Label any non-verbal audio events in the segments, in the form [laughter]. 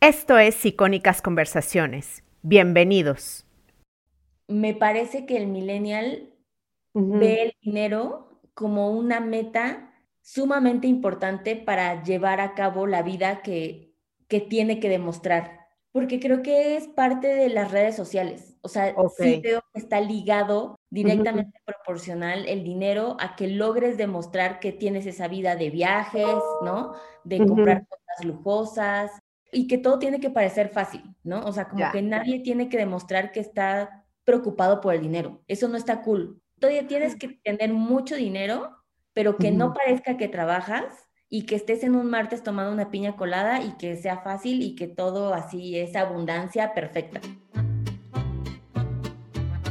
Esto es Icónicas Conversaciones. Bienvenidos. Me parece que el millennial ve el dinero como una meta sumamente importante para llevar a cabo la vida que, que tiene que demostrar. Porque creo que es parte de las redes sociales. O sea, sí creo que está ligado directamente proporcional el dinero a que logres demostrar que tienes esa vida de viajes, ¿no? De comprar cosas lujosas, y que todo tiene que parecer fácil, ¿no? O sea, como que nadie tiene que demostrar que está preocupado por el dinero. Eso no está cool. Todavía tienes que tener mucho dinero, pero que no parezca que trabajas y que estés en un martes tomando una piña colada y que sea fácil y que todo así es abundancia perfecta.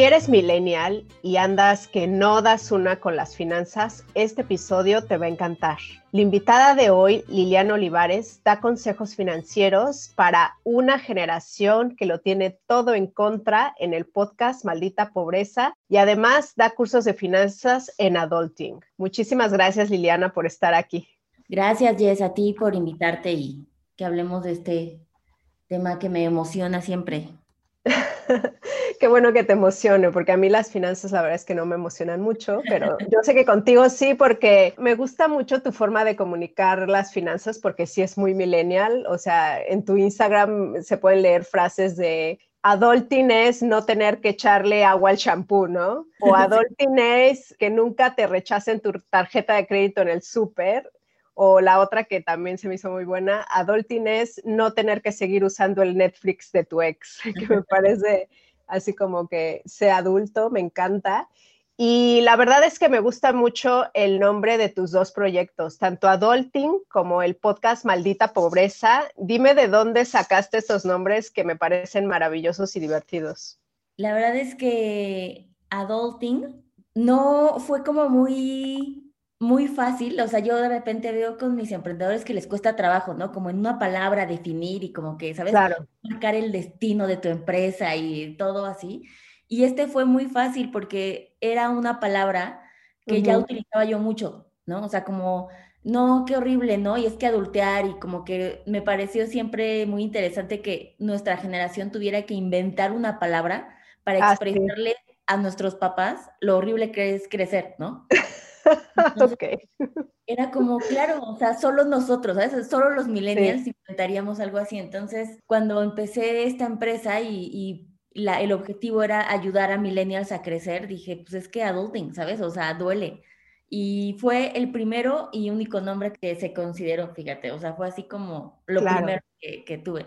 Si eres millennial y andas que no das una con las finanzas, este episodio te va a encantar. La invitada de hoy, Liliana Olivares, da consejos financieros para una generación que lo tiene todo en contra en el podcast Maldita Pobreza y además da cursos de finanzas en Adulting. Muchísimas gracias, Liliana, por estar aquí. Gracias, Jess, a ti por invitarte y que hablemos de este tema que me emociona siempre. [laughs] [laughs] Qué bueno que te emocione, porque a mí las finanzas la verdad es que no me emocionan mucho, pero yo sé que contigo sí, porque me gusta mucho tu forma de comunicar las finanzas, porque sí es muy millennial, o sea, en tu Instagram se pueden leer frases de adulting es no tener que echarle agua al shampoo, ¿no? O [laughs] adulting es que nunca te rechacen tu tarjeta de crédito en el súper. O la otra que también se me hizo muy buena, adulting es no tener que seguir usando el Netflix de tu ex, [laughs] que me parece así como que sea adulto, me encanta. Y la verdad es que me gusta mucho el nombre de tus dos proyectos, tanto Adulting como el podcast Maldita Pobreza. Dime de dónde sacaste estos nombres que me parecen maravillosos y divertidos. La verdad es que Adulting no fue como muy muy fácil, o sea, yo de repente veo con mis emprendedores que les cuesta trabajo, ¿no? Como en una palabra definir y como que, ¿sabes? Claro. Marcar el destino de tu empresa y todo así. Y este fue muy fácil porque era una palabra que ya utilizaba yo mucho, ¿no? O sea, como, no, qué horrible, ¿no? Y es que adultear y como que me pareció siempre muy interesante que nuestra generación tuviera que inventar una palabra para ah, expresarle a nuestros papás lo horrible que es crecer, ¿no? [laughs] [laughs] Era como, claro, o sea, solo nosotros, ¿sabes? Solo los millennials inventaríamos algo así. Entonces, cuando empecé esta empresa y, la, el objetivo era ayudar a millennials a crecer, dije, pues es que adulting, ¿sabes? O sea, duele. Y fue el primero y único nombre que se consideró, fíjate, o sea, fue así como lo primero que, tuve.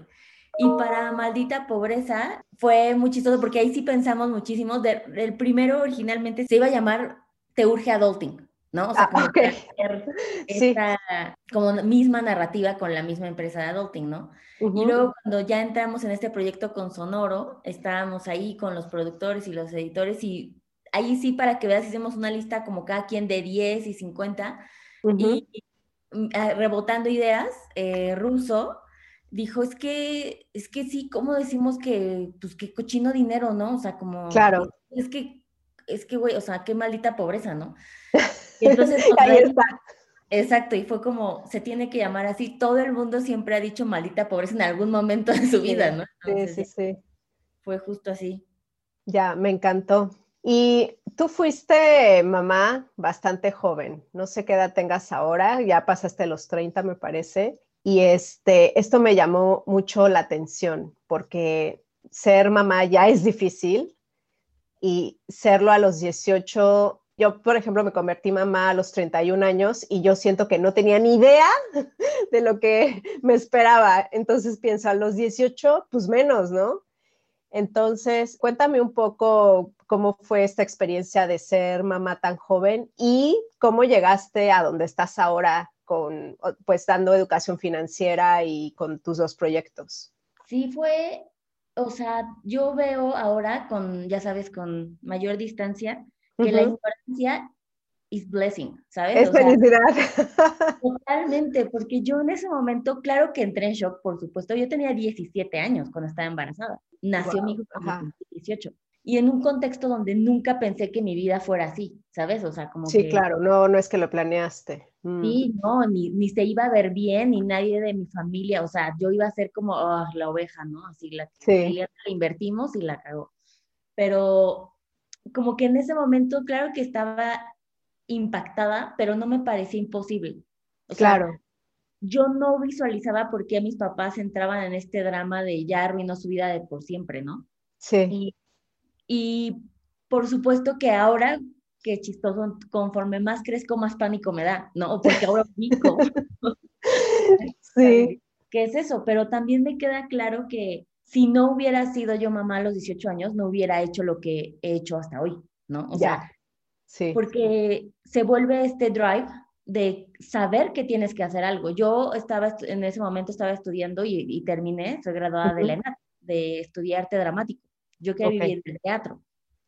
Y para Maldita Pobreza fue muy chistoso porque ahí sí pensamos muchísimo. el primero originalmente se iba a llamar Te Urge Adulting, ¿no? O sea, ah, como [laughs] como misma narrativa con la misma empresa de adulting, ¿no? Y luego cuando ya entramos en este proyecto con Sonoro, estábamos ahí con los productores y los editores y ahí sí para que veas hicimos una lista como cada quien de 10 y 50 y, mm, ah, rebotando ideas, eh, Ruso dijo, es que, es que sí, ¿cómo decimos que, pues qué cochino dinero, ¿no? O sea, como... Claro. Es que, es que, güey, o sea, qué maldita pobreza, ¿no? [laughs] entonces, [laughs] Ahí está. Exacto, y fue como, se tiene que llamar así. Todo el mundo siempre ha dicho maldita pobreza en algún momento de su vida, ¿no? sí, sí, sí. Fue justo así. Ya, me encantó. Y tú fuiste mamá bastante joven, no sé qué edad tengas ahora, ya pasaste los 30 me parece, y este, esto me llamó mucho la atención porque ser mamá ya es difícil y serlo a los 18 yo, por ejemplo, me convertí mamá a los 31 años y yo siento que no tenía ni idea [laughs] de lo que me esperaba. Entonces pienso, a los 18, pues menos, ¿no? Entonces, cuéntame un poco cómo fue esta experiencia de ser mamá tan joven y cómo llegaste a donde estás ahora con, pues, dando educación financiera y con tus dos proyectos. Sí, fue o sea, yo veo ahora con, ya sabes, con mayor distancia, que la ignorancia is blessing, ¿sabes? Es felicidad. [laughs] totalmente, porque yo en ese momento, claro que entré en shock, por supuesto, yo tenía 17 años cuando estaba embarazada, nació mi hijo cuando 18 y en un contexto donde nunca pensé que mi vida fuera así, ¿sabes? O sea, como Sí, claro, no, no es que lo planeaste. Mm. Sí, no, ni, ni, se iba a ver bien, ni nadie de mi familia, o sea, yo iba a ser como oh, la oveja, ¿no? Así, la, sí. la invertimos y la cagó. Pero como que en ese momento, claro que estaba impactada, pero no me parecía imposible. O claro. yo no visualizaba por qué mis papás entraban en este drama de ya arruinó su vida de por siempre, ¿no? Sí. Y, por supuesto que ahora, que chistoso, conforme más crezco, más pánico me da, ¿no? Porque ahora [laughs] pico. sí. [laughs] ¿Qué es eso? Pero también me queda claro que si no hubiera sido yo mamá a los 18 años, no hubiera hecho lo que he hecho hasta hoy, ¿no? O sea, sí. porque se vuelve este drive de saber que tienes que hacer algo. Yo estaba, en ese momento estaba estudiando y, terminé, soy graduada de la ENAT, de estudiar arte dramático. Yo quería vivir del teatro.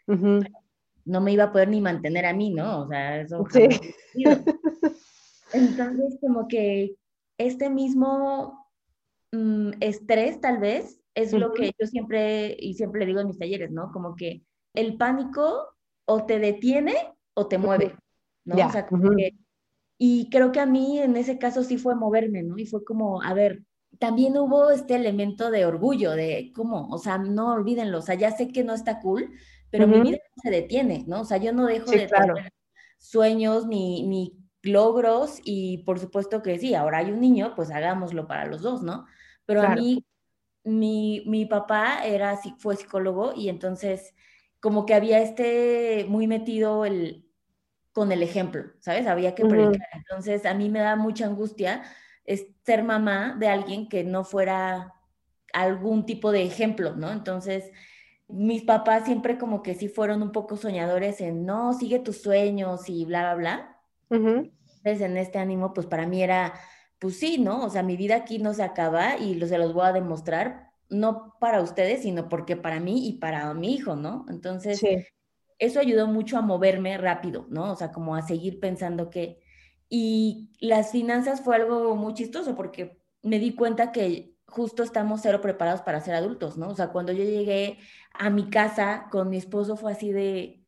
No me iba a poder ni mantener a mí, ¿no? O sea, eso. Sí. [laughs] Entonces, como que este mismo mm, estrés, tal vez, es lo que yo siempre, y siempre le digo en mis talleres, ¿no? Como que el pánico o te detiene o te mueve, ¿no? O sea, como que, y creo que a mí en ese caso sí fue moverme, ¿no? Y fue como, a ver, también hubo este elemento de orgullo, de cómo, o sea, no olvídenlo, o sea, ya sé que no está cool, pero mi vida no se detiene, ¿no? O sea, yo no dejo de tener sueños ni, ni logros y por supuesto que sí, ahora hay un niño, pues hagámoslo para los dos, ¿no? Pero a mí, mi, mi papá era, fue psicólogo y entonces como que había este muy metido el, con el ejemplo, ¿sabes? Había que predicar. Entonces a mí me da mucha angustia es ser mamá de alguien que no fuera algún tipo de ejemplo, ¿no? Entonces, mis papás siempre como que sí fueron un poco soñadores en, no, sigue tus sueños y bla, bla, bla. Entonces, en este ánimo, pues para mí era, pues sí, ¿no? O sea, mi vida aquí no se acaba y se los voy a demostrar, no para ustedes, sino porque para mí y para mi hijo, ¿no? Entonces, eso ayudó mucho a moverme rápido, ¿no? O sea, como a seguir pensando que y las finanzas fue algo muy chistoso porque me di cuenta que justo estamos cero preparados para ser adultos, ¿no? O sea, cuando yo llegué a mi casa con mi esposo fue así de,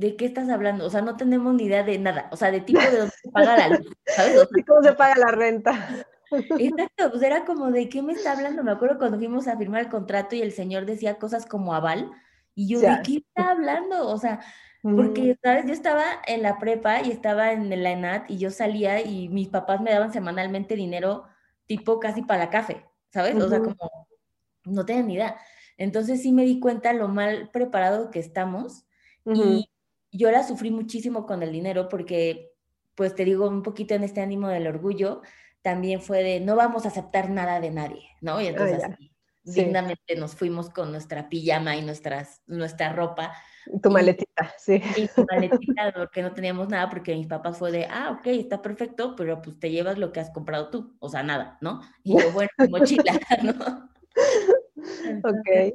¿de qué estás hablando? O sea, no tenemos ni idea de nada, o sea, de tipo de dónde se paga la luz, ¿sabes? [laughs] ¿Cómo se paga la renta? Exacto, pues era como de qué me está hablando. Me acuerdo cuando fuimos a firmar el contrato y el señor decía cosas como aval, y yo, ¿de qué está hablando? O sea, porque, ¿sabes? Yo estaba en la prepa y estaba en la ENAT y yo salía y mis papás me daban semanalmente dinero tipo casi para la café, ¿sabes? O sea, como no tenía ni idea. Entonces sí me di cuenta lo mal preparado que estamos y yo la sufrí muchísimo con el dinero porque, pues te digo, un poquito en este ánimo del orgullo, también fue de no vamos a aceptar nada de nadie, ¿no? Y ah, entonces dignamente nos fuimos con nuestra pijama y nuestras, nuestra ropa tu maletita, sí. Y tu maletita, porque no teníamos nada, porque mis papás fue de, ah, ok, está perfecto, pero pues te llevas lo que has comprado tú, o sea, nada, ¿no? Y yo, bueno, mochila, [laughs] ¿no? ok.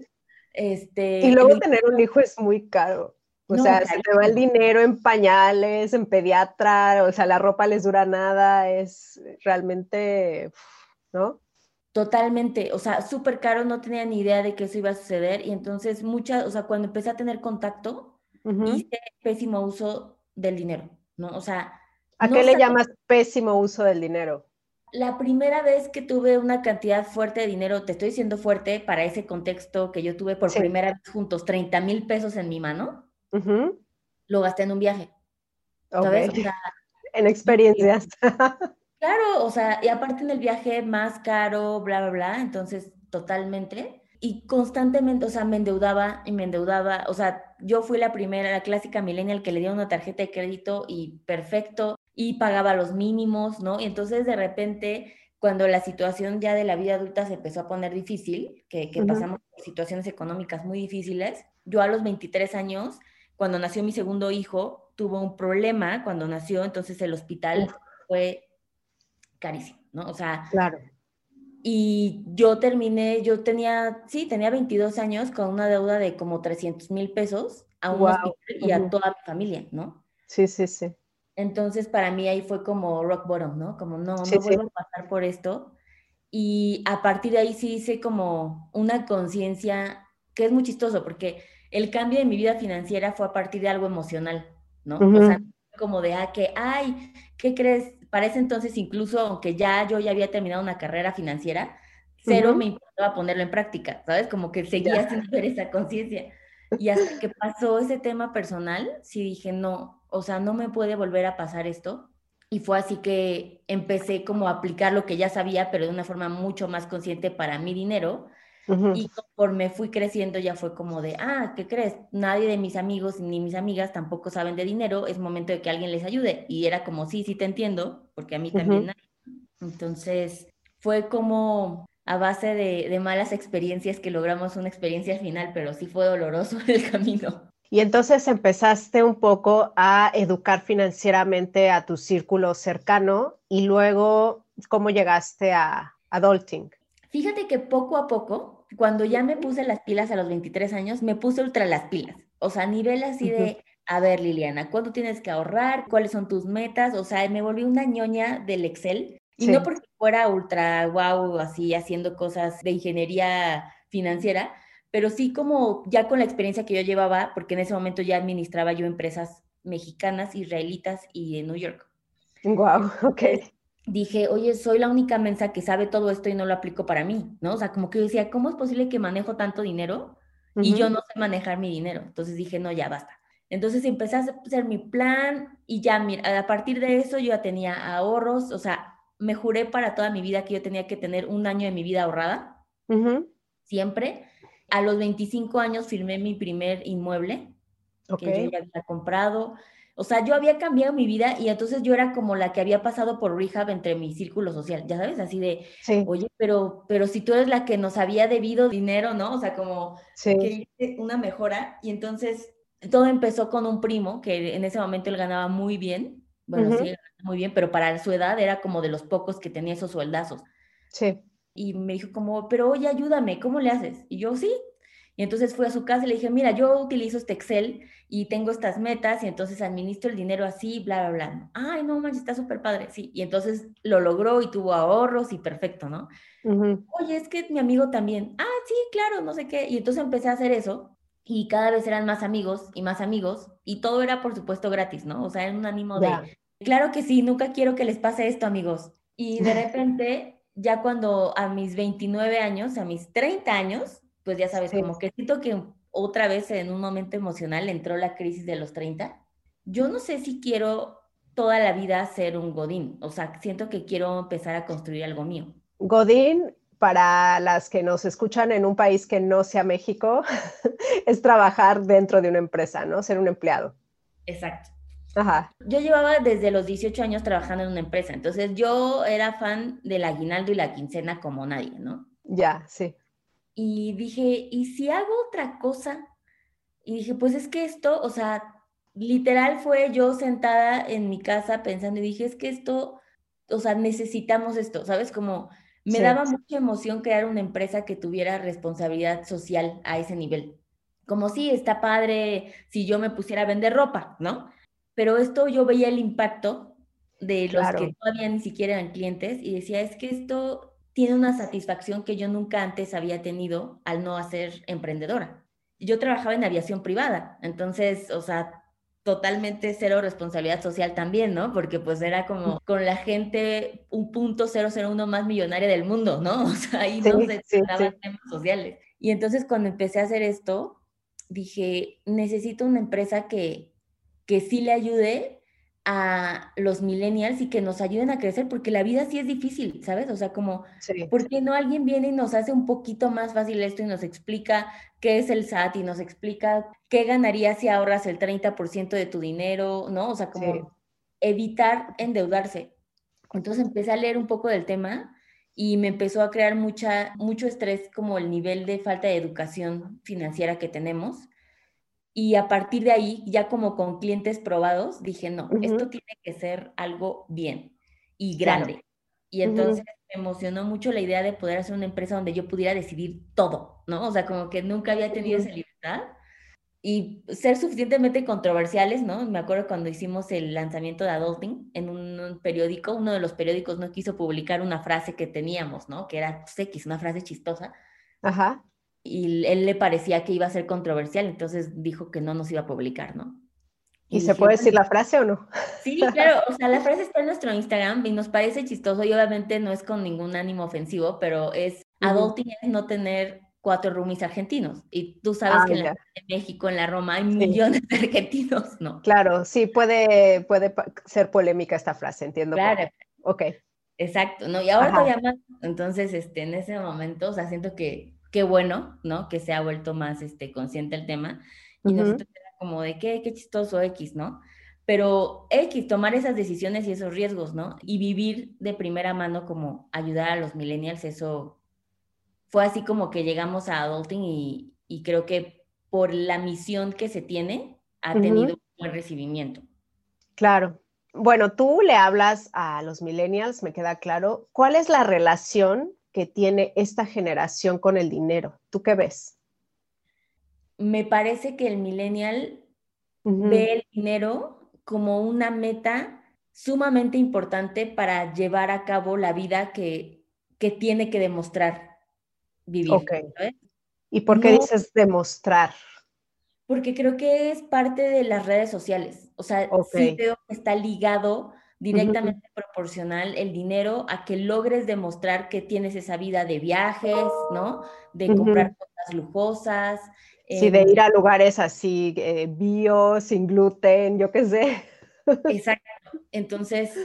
Este, y luego tener un hijo es muy caro. O sea, se te va el dinero en pañales, en pediatra, o sea, la ropa les dura nada, es realmente, ¿no? Totalmente, o sea, súper caro, no tenía ni idea de que eso iba a suceder y entonces muchas, o sea, cuando empecé a tener contacto, hice pésimo uso del dinero, ¿no? O sea... ¿A qué le llamas pésimo uso del dinero? La primera vez que tuve una cantidad fuerte de dinero, te estoy diciendo fuerte para ese contexto que yo tuve por primera vez juntos, 30 mil pesos en mi mano, lo gasté en un viaje. ¿Sabes? [laughs] en experiencias. Claro, o sea, y aparte en el viaje más caro, bla, bla, bla, entonces totalmente. Y constantemente, o sea, me endeudaba y me endeudaba. O sea, yo fui la primera, la clásica millennial que le dio una tarjeta de crédito y perfecto, y pagaba los mínimos, ¿no? Y entonces de repente, cuando la situación ya de la vida adulta se empezó a poner difícil, que, pasamos por situaciones económicas muy difíciles, yo a los 23 años, cuando nació mi segundo hijo, tuvo un problema cuando nació, entonces el hospital fue carísimo, ¿no? O sea, claro. y yo terminé, yo tenía, sí, tenía 22 años con una deuda de como 300 mil pesos a un hospital y a toda mi familia, ¿no? Sí, sí, sí. Entonces para mí ahí fue como rock bottom, ¿no? Como no, no vuelvo a pasar por esto. Y a partir de ahí sí hice como una conciencia que es muy chistoso porque el cambio de mi vida financiera fue a partir de algo emocional, ¿no? O sea, como de, ah, que, ay, ¿qué crees? Para ese entonces, incluso aunque ya yo ya había terminado una carrera financiera, cero me importaba ponerlo en práctica, ¿sabes? Como que seguía sin tener esa conciencia. Y hasta que pasó ese tema personal, sí dije, no, o sea, no me puede volver a pasar esto. Y fue así que empecé como a aplicar lo que ya sabía, pero de una forma mucho más consciente para mi dinero. Y conforme fui creciendo ya fue como de, ah, ¿qué crees? Nadie de mis amigos ni mis amigas tampoco saben de dinero, es momento de que alguien les ayude. Y era como, sí, sí te entiendo, porque a mí también. Entonces fue como a base de, de, malas experiencias que logramos una experiencia final, pero sí fue doloroso el camino. Y entonces empezaste un poco a educar financieramente a tu círculo cercano y luego, ¿cómo llegaste a adulting? Fíjate que poco a poco, cuando ya me puse las pilas a los 23 años, me puse ultra las pilas. O sea, a nivel así de, a ver, Liliana, ¿cuánto tienes que ahorrar? ¿Cuáles son tus metas? O sea, me volví una ñoña del Excel. Y no porque fuera ultra wow, así haciendo cosas de ingeniería financiera, pero sí como ya con la experiencia que yo llevaba, porque en ese momento ya administraba yo empresas mexicanas, israelitas y de New York. Wow, [laughs] ok. Dije, oye, soy la única mensa que sabe todo esto y no lo aplico para mí, ¿no? O sea, como que yo decía, ¿cómo es posible que manejo tanto dinero y yo no sé manejar mi dinero? Entonces dije, no, ya basta. Entonces empecé a hacer mi plan y ya, mira, a partir de eso yo ya tenía ahorros, o sea, me juré para toda mi vida que yo tenía que tener un año de mi vida ahorrada, siempre a los 25 años firmé mi primer inmueble que yo ya había comprado. O sea, yo había cambiado mi vida y entonces yo era como la que había pasado por rehab entre mi círculo social, ya sabes, así de, oye, pero, pero si tú eres la que nos había debido dinero, ¿no? O sea, como que hice una mejora y entonces todo empezó con un primo que en ese momento él ganaba muy bien, bueno, sí, muy bien, pero para su edad era como de los pocos que tenía esos sueldazos. Sí y me dijo como, pero oye, ayúdame, ¿cómo le haces? Y yo, sí. Y entonces fui a su casa y le dije, mira, yo utilizo este Excel y tengo estas metas y entonces administro el dinero así, bla, bla, bla. Ay, no manches, está súper padre. Sí, y entonces lo logró y tuvo ahorros y perfecto, ¿no? Oye, es que mi amigo también. Ah, sí, claro, no sé qué. Y entonces empecé a hacer eso y cada vez eran más amigos y más amigos y todo era, por supuesto, gratis, ¿no? O sea, era un ánimo de, claro que sí, nunca quiero que les pase esto, amigos. Y de [laughs] repente ya cuando a mis 29 años, a mis 30 años, pues ya sabes, como que siento que otra vez en un momento emocional entró la crisis de los 30. Yo no sé si quiero toda la vida ser un Godín, o sea, siento que quiero empezar a construir algo mío. Godín, para las que nos escuchan en un país que no sea México, [laughs] es trabajar dentro de una empresa, ¿no? Ser un empleado. Exacto. Yo llevaba desde los 18 años trabajando en una empresa, entonces yo era fan del aguinaldo y la quincena como nadie, ¿no? Ya, sí. Y dije, ¿y si hago otra cosa? Y dije, pues es que esto, o sea, literal fue yo sentada en mi casa pensando y dije, es que esto, o sea, necesitamos esto, ¿sabes? Como me daba mucha emoción crear una empresa que tuviera responsabilidad social a ese nivel. Como si está padre si yo me pusiera a vender ropa, ¿no? pero esto yo veía el impacto de los que todavía ni siquiera eran clientes y decía, es que esto tiene una satisfacción que yo nunca antes había tenido al no hacer emprendedora. Yo trabajaba en aviación privada, entonces, o sea, totalmente cero responsabilidad social también, ¿no? Porque pues era como con la gente un punto 001 más millonaria del mundo, ¿no? [laughs] O sea, ahí no se trataban temas sociales. Y entonces cuando empecé a hacer esto, dije, necesito una empresa que, que sí le ayude a los millennials y que nos ayuden a crecer, porque la vida sí es difícil, ¿sabes? O sea, como, ¿por qué no alguien viene y nos hace un poquito más fácil esto y nos explica qué es el SAT y nos explica qué ganarías si ahorras el 30% de tu dinero, ¿no? O sea, como evitar endeudarse. Entonces empecé a leer un poco del tema y me empezó a crear mucha, mucho estrés como el nivel de falta de educación financiera que tenemos y a partir de ahí, ya como con clientes probados, dije, no, esto tiene que ser algo bien y grande. Y entonces me emocionó mucho la idea de poder hacer una empresa donde yo pudiera decidir todo, ¿no? O sea, como que nunca había tenido esa libertad y ser suficientemente controversiales, ¿no? Me acuerdo cuando hicimos el lanzamiento de Adulting en un, periódico, uno de los periódicos no quiso publicar una frase que teníamos, ¿no? Que era pues, X, una frase chistosa. Ajá. Y él le parecía que iba a ser controversial, entonces dijo que no nos iba a publicar, ¿no? ¿Y, se puede decir la frase o no? Sí, claro, o sea, la [laughs] frase está en nuestro Instagram y nos parece chistoso y obviamente no es con ningún ánimo ofensivo, pero es adulting es no tener cuatro roomies argentinos. Y tú sabes ah, que en, México, en la Roma, hay millones de argentinos, ¿no? Claro, sí, puede, puede ser polémica esta frase, entiendo. Claro. Ok. Exacto, ¿no? Y ahora todavía más, entonces, este, en ese momento, o sea, siento que qué bueno, ¿no? Que se ha vuelto más, este, consciente el tema. Y nosotros era como de qué, qué chistoso X, ¿no? Pero X, tomar esas decisiones y esos riesgos, ¿no? Y vivir de primera mano como ayudar a los millennials, eso fue así como que llegamos a Adulting y, creo que por la misión que se tiene, ha tenido un buen recibimiento. Claro. Bueno, tú le hablas a los millennials, me queda claro. ¿Cuál es la relación que tiene esta generación con el dinero? ¿Tú qué ves? Me parece que el millennial ve el dinero como una meta sumamente importante para llevar a cabo la vida que, que tiene que demostrar vivir. ¿Y por qué dices demostrar? Porque creo que es parte de las redes sociales. O sea, sí creo que está ligado directamente proporcional el dinero a que logres demostrar que tienes esa vida de viajes, ¿no? De comprar cosas lujosas. Sí, de em ir a lugares así, eh, bio, sin gluten, yo qué sé. Exacto. Entonces,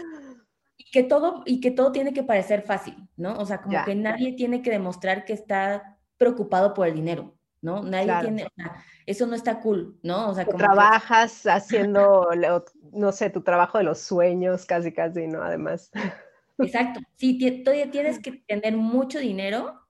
que todo, y que todo tiene que parecer fácil, ¿no? O sea, como que nadie tiene que demostrar que está preocupado por el dinero, ¿no? Nadie tiene, eso no está cool, ¿no? O sea, como trabajas haciendo, [laughs] no sé, tu trabajo de los sueños, casi, casi, ¿no? Además. [laughs] Exacto, sí, todavía tienes que tener mucho dinero,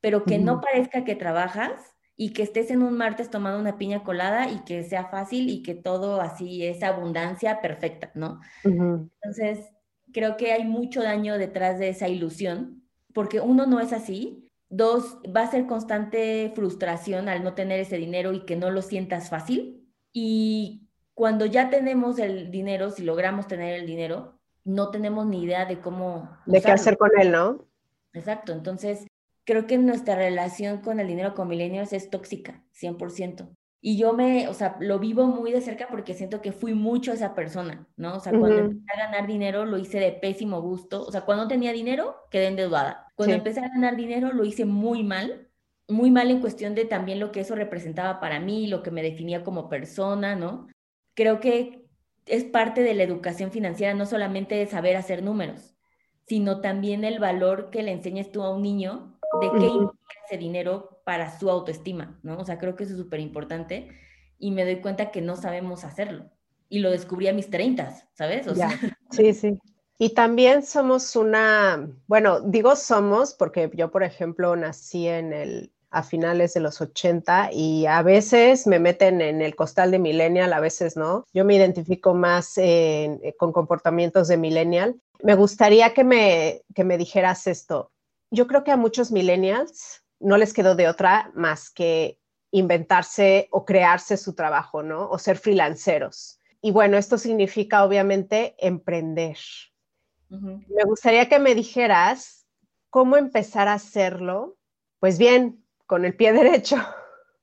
pero que no parezca que trabajas y que estés en un martes tomando una piña colada y que sea fácil y que todo así es abundancia perfecta, ¿no? Entonces, creo que hay mucho daño detrás de esa ilusión, porque uno no es así, dos, va a ser constante frustración al no tener ese dinero y que no lo sientas fácil, y cuando ya tenemos el dinero, si logramos tener el dinero, no tenemos ni idea de cómo... De qué hacer con él, ¿no? Exacto, entonces creo que nuestra relación con el dinero con millennials es tóxica, 100%. Y yo me, o sea, lo vivo muy de cerca porque siento que fui mucho esa persona, ¿no? O sea, cuando empecé a ganar dinero lo hice de pésimo gusto. O sea, cuando tenía dinero quedé endeudada. Cuando empecé a ganar dinero lo hice muy mal, muy mal en cuestión de también lo que eso representaba para mí, lo que me definía como persona, ¿no? Creo que es parte de la educación financiera, no solamente de saber hacer números, sino también el valor que le enseñes tú a un niño de qué implica ese dinero para su autoestima, ¿no? O sea, creo que eso es súper importante y me doy cuenta que no sabemos hacerlo. Y lo descubrí a mis 30, ¿sabes? O Sea... [laughs] Sí, sí. Y también somos una, bueno, digo somos porque yo, por ejemplo, nací en el, a finales de los 80 y a veces me meten en el costal de millennial, a veces no. Yo me identifico más con comportamientos de millennial. Me gustaría que me, que me dijeras esto. Yo creo que a muchos millennials no les quedó de otra más que inventarse o crearse su trabajo, ¿no? O ser freelanceros. Y bueno, esto significa obviamente emprender. Me gustaría que me dijeras cómo empezar a hacerlo, pues bien, con el pie [laughs] derecho.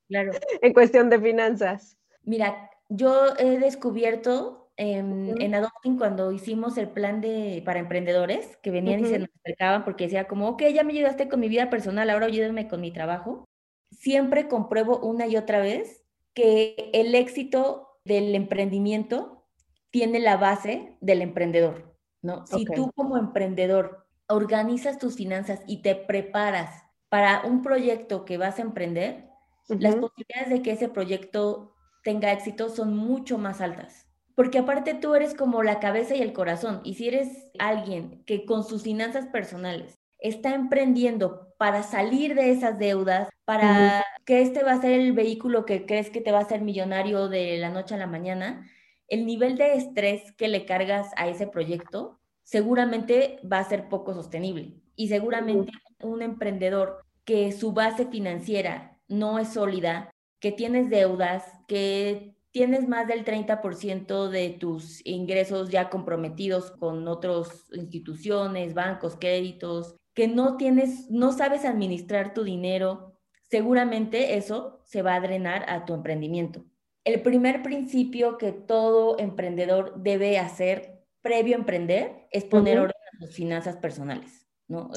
Claro. en cuestión de finanzas. Mira, yo he descubierto en, Adopting cuando hicimos el plan de, para emprendedores que venían y se nos acercaban porque decía como, ok, ya me ayudaste con mi vida personal, ahora ayúdame con mi trabajo. Siempre compruebo una y otra vez que el éxito del emprendimiento tiene la base del emprendedor, ¿no? Si tú como emprendedor organizas tus finanzas y te preparas para un proyecto que vas a emprender, las posibilidades de que ese proyecto tenga éxito son mucho más altas porque aparte tú eres como la cabeza y el corazón, y si eres alguien que con sus finanzas personales está emprendiendo para salir de esas deudas, para que este va a ser el vehículo que crees que te va a hacer millonario de la noche a la mañana, el nivel de estrés que le cargas a ese proyecto seguramente va a ser poco sostenible. y seguramente un emprendedor que su base financiera no es sólida, que tienes deudas, que tienes más del 30% de tus ingresos ya comprometidos con otras instituciones, bancos, créditos, que no tienes, no sabes administrar tu dinero, seguramente eso se va a drenar a tu emprendimiento. El primer principio que todo emprendedor debe hacer previo a emprender es poner orden a tus finanzas personales, ¿no?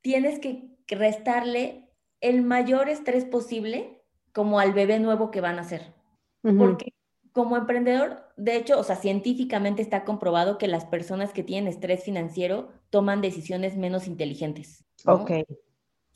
Tienes que restarle el mayor estrés posible como al bebé nuevo que van a ser. Porque como emprendedor, de hecho, o sea, científicamente está comprobado que las personas que tienen estrés financiero toman decisiones menos inteligentes. Ok.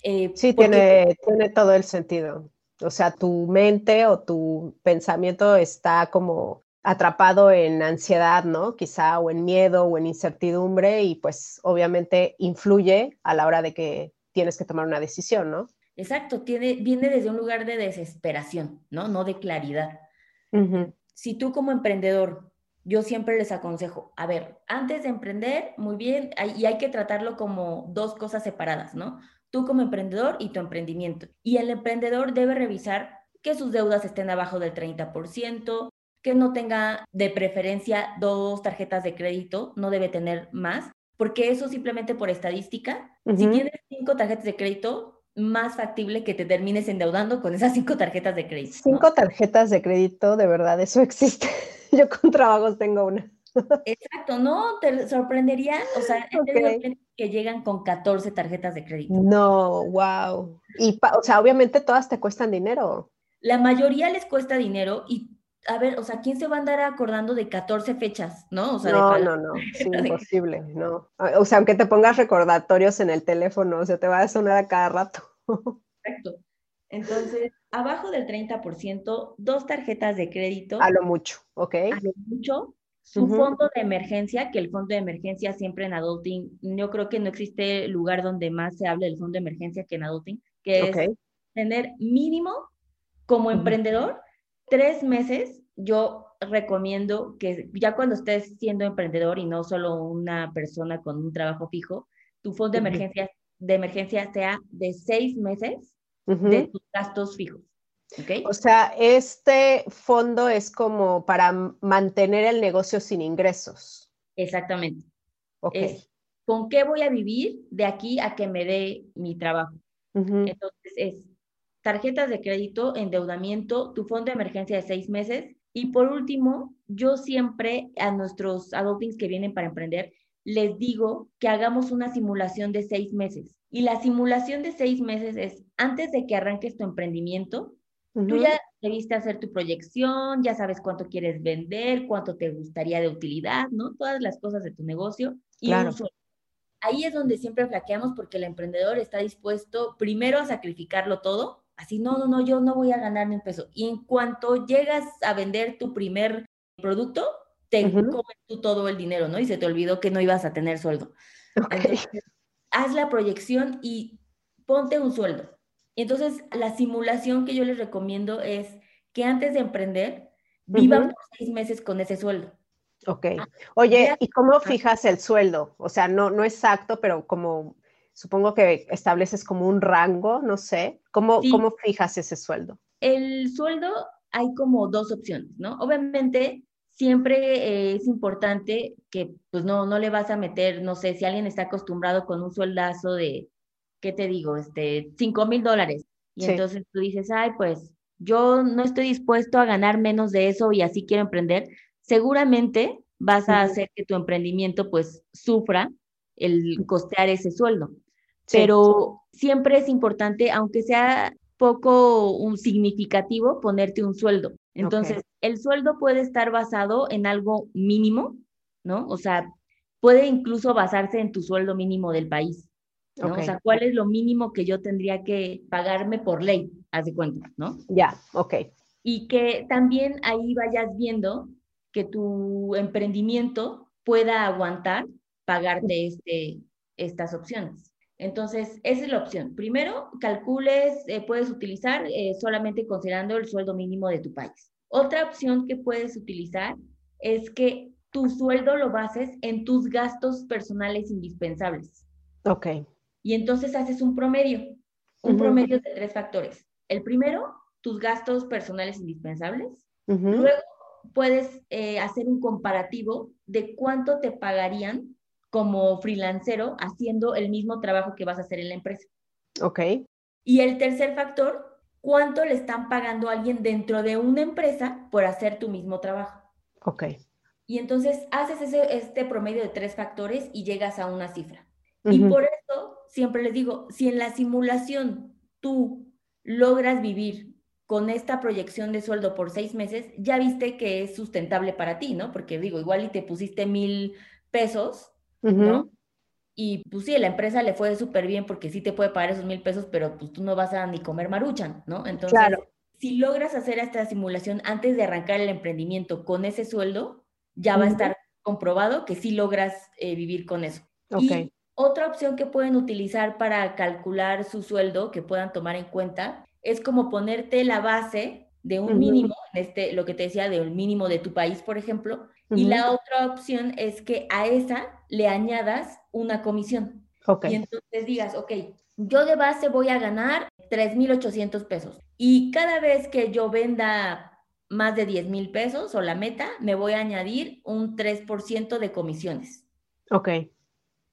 Eh, sí, tiene, tiene todo el sentido. O sea, tu mente o tu pensamiento está como atrapado en ansiedad, ¿no? Quizá o en miedo o en incertidumbre y pues obviamente influye a la hora de que tienes que tomar una decisión, ¿no? Exacto, tiene, viene desde un lugar de desesperación, ¿no? No de claridad si tú como emprendedor, yo siempre les aconsejo, a ver, antes de emprender, muy bien, y hay que tratarlo como dos cosas separadas, ¿no? Tú como emprendedor y tu emprendimiento. Y el emprendedor debe revisar que sus deudas estén abajo del 30%, que no tenga de preferencia dos tarjetas de crédito, no debe tener más, porque eso simplemente por estadística, si tienes cinco tarjetas de crédito, más factible que te termines endeudando con esas cinco tarjetas de crédito. Cinco tarjetas de crédito, de verdad, eso existe. [laughs] Yo con trabajos tengo una. [laughs] Exacto, no, te sorprendería, o sea, que llegan con 14 tarjetas de crédito. No, wow. Y, o sea, obviamente todas te cuestan dinero. La mayoría les cuesta dinero y, a ver, o sea, ¿quién se va a andar acordando de 14 fechas, no? O sea, no, no, [laughs] no, es imposible, no. O sea, aunque te pongas recordatorios en el teléfono, o sea, te va a sonar a cada rato. [laughs] Exacto. Entonces, abajo del 30%, dos tarjetas de crédito. A lo mucho, ¿ok? A lo mucho. Su fondo de emergencia, que el fondo de emergencia siempre en Adulting, yo creo que no existe lugar donde más se hable del fondo de emergencia que en Adulting, que es tener mínimo como emprendedor tres meses. Yo recomiendo que ya cuando estés siendo emprendedor y no solo una persona con un trabajo fijo, tu fondo de emergencia de emergencia sea de seis meses de tus gastos fijos. ¿okay? O sea, este fondo es como para mantener el negocio sin ingresos. Exactamente. Es, ¿Con qué voy a vivir de aquí a que me dé mi trabajo? Entonces, es tarjetas de crédito, endeudamiento, tu fondo de emergencia de seis meses. Y por último, yo siempre a nuestros adultings que vienen para emprender, les digo que hagamos una simulación de seis meses. Y la simulación de seis meses es antes de que arranques tu emprendimiento, tú ya debiste hacer tu proyección, ya sabes cuánto quieres vender, cuánto te gustaría de utilidad, ¿no? Todas las cosas de tu negocio y claro. Ahí es donde siempre flaqueamos porque el emprendedor está dispuesto primero a sacrificarlo todo, así, no, no, no, yo no voy a ganar ni un peso. Y en cuanto llegas a vender tu primer producto, te comes tú todo el dinero, ¿no? Y se te olvidó que no ibas a tener sueldo. haz la proyección y ponte un sueldo. Entonces, la simulación que yo les recomiendo es que antes de emprender, vivan por seis meses con ese sueldo. Ok. Ah, Oye, ¿y cómo fijas el sueldo? O sea, no, no exacto, pero como supongo que estableces como un rango, no sé. ¿Cómo, ¿cómo fijas ese sueldo? El sueldo hay como dos opciones, ¿no? Obviamente, siempre eh, es importante que pues no, no le vas a meter, no sé, si alguien está acostumbrado con un sueldazo de, ¿qué te digo? Este, 5 mil dólares. Y entonces tú dices, ay, pues yo no estoy dispuesto a ganar menos de eso y así quiero emprender. Seguramente vas a hacer que tu emprendimiento pues sufra el costear ese sueldo. Pero siempre es importante, aunque sea poco un significativo, ponerte un sueldo. Entonces, el sueldo puede estar basado en algo mínimo, ¿no? O sea, puede incluso basarse en tu sueldo mínimo del país. ¿no? O sea, ¿cuál es lo mínimo que yo tendría que pagarme por ley? Haz de cuenta, ¿no? Ya, ok. Y que también ahí vayas viendo que tu emprendimiento pueda aguantar pagarte este, estas opciones. Entonces, esa es la opción. Primero, calcules, eh, puedes utilizar eh, solamente considerando el sueldo mínimo de tu país. Otra opción que puedes utilizar es que tu sueldo lo bases en tus gastos personales indispensables. Ok. Y entonces haces un promedio, un promedio de tres factores. El primero, tus gastos personales indispensables. Luego puedes eh, hacer un comparativo de cuánto te pagarían como freelancero haciendo el mismo trabajo que vas a hacer en la empresa. Ok. Y el tercer factor, cuánto le están pagando a alguien dentro de una empresa por hacer tu mismo trabajo. Ok. Y entonces haces ese, este promedio de tres factores y llegas a una cifra. Y por eso siempre les digo, si en la simulación tú logras vivir con esta proyección de sueldo por seis meses, ya viste que es sustentable para ti, ¿no? Porque digo, igual y te pusiste mil pesos, ¿no? Y pues sí, la empresa le fue súper bien porque sí te puede pagar esos mil pesos, pero pues tú no vas a ni comer maruchan, ¿no? Entonces, si logras hacer esta simulación antes de arrancar el emprendimiento con ese sueldo, ya va a estar comprobado que sí logras eh, vivir con eso. Y otra opción que pueden utilizar para calcular su sueldo, que puedan tomar en cuenta, es como ponerte la base de un mínimo, este, lo que te decía, de un mínimo de tu país, por ejemplo, y la otra opción es que a esa le añadas una comisión. Y entonces digas, ok, yo de base voy a ganar 3.800 pesos y cada vez que yo venda más de 10 mil pesos o la meta, me voy a añadir un 3% de comisiones. Ok.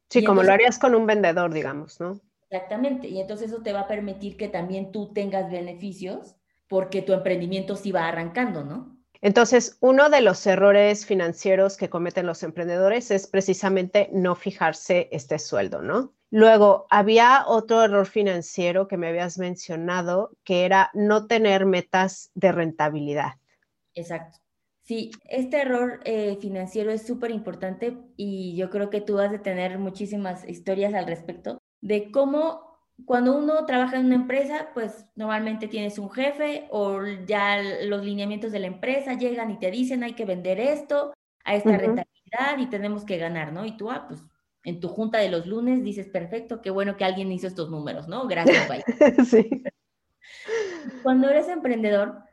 Sí, como lo harías con un vendedor, digamos, ¿no? Exactamente. Y entonces eso te va a permitir que también tú tengas beneficios porque tu emprendimiento sí va arrancando, ¿no? Entonces, uno de los errores financieros que cometen los emprendedores es precisamente no fijarse este sueldo, ¿no? Luego, había otro error financiero que me habías mencionado, que era no tener metas de rentabilidad. Exacto. Sí, este error eh, financiero es súper importante y yo creo que tú vas a tener muchísimas historias al respecto de cómo cuando uno trabaja en una empresa, pues normalmente tienes un jefe o ya los lineamientos de la empresa llegan y te dicen hay que vender esto a esta rentabilidad y tenemos que ganar, ¿no? Y tú, ah, pues en tu junta de los lunes dices, perfecto, qué bueno que alguien hizo estos números, ¿no? Gracias, bye. [laughs] sí. Cuando eres emprendedor,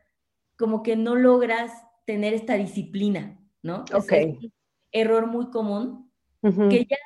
como que no logras tener esta disciplina, ¿no? Ok. error muy común que ya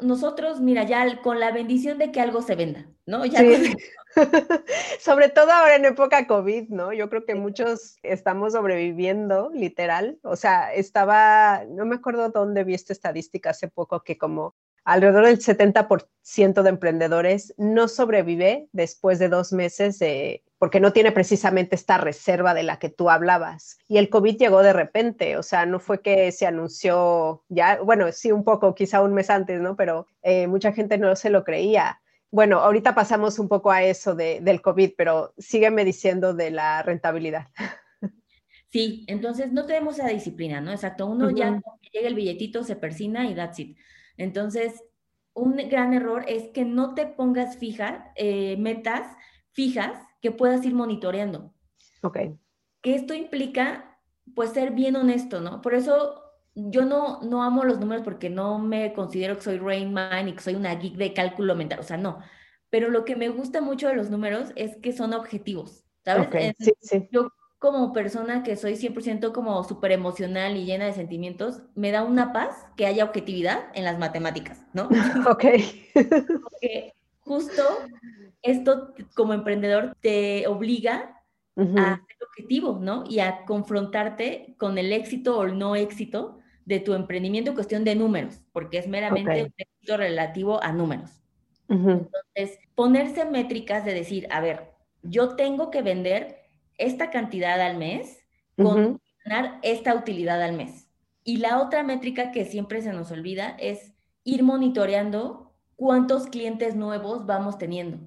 nosotros, mira, ya con la bendición de que algo se venda, ¿no? Ya [laughs] [laughs] Sobre todo ahora en época COVID, ¿no? Yo creo que muchos estamos sobreviviendo, literal. O sea, estaba, no me acuerdo dónde vi esta estadística hace poco, que como alrededor del 70% de emprendedores no sobrevive después de dos meses de porque no tiene precisamente esta reserva de la que tú hablabas. Y el COVID llegó de repente, o sea, no fue que se anunció ya, bueno, sí un poco, quizá un mes antes, ¿no? Pero eh, mucha gente no se lo creía. Bueno, ahorita pasamos un poco a eso de, del COVID, pero sígueme diciendo de la rentabilidad. Sí, entonces no tenemos esa disciplina, ¿no? Exacto, uno ya llega el billetito, se persina y that's it. Entonces, un gran error es que no te pongas fija, eh, metas fijas que puedas ir monitoreando. Ok. Que esto implica, pues, ser bien honesto, ¿no? Por eso yo no, no amo los números porque no me considero que soy Rain Man y que soy una geek de cálculo mental, o sea, no. Pero lo que me gusta mucho de los números es que son objetivos, ¿sabes? Okay. Sí, sí. Yo como persona que soy 100% como súper emocional y llena de sentimientos, me da una paz que haya objetividad en las matemáticas, ¿no? [laughs] Ok. Porque justo esto como emprendedor te obliga a ser objetivo, ¿no? Y a confrontarte con el éxito o el no éxito de tu emprendimiento en cuestión de números, porque es meramente un éxito relativo a números. Entonces, ponerse métricas de decir, a ver, yo tengo que vender esta cantidad al mes con ganar esta utilidad al mes. Y la otra métrica que siempre se nos olvida es ir monitoreando cuántos clientes nuevos vamos teniendo.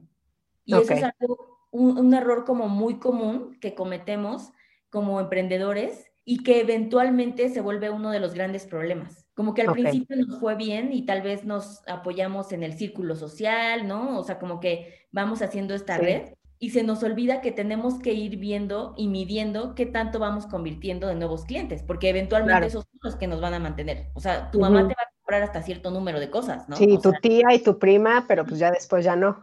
Y eso es algo, un, error como muy común que cometemos como emprendedores y que eventualmente se vuelve uno de los grandes problemas. Como que al principio nos fue bien y tal vez nos apoyamos en el círculo social, ¿no? O sea, como que vamos haciendo esta red y se nos olvida que tenemos que ir viendo y midiendo qué tanto vamos convirtiendo de nuevos clientes, porque eventualmente esos son los que nos van a mantener. O sea, tu mamá te va a comprar hasta cierto número de cosas, ¿no? Sí, tu tía y tu prima, pero pues ya después ya no.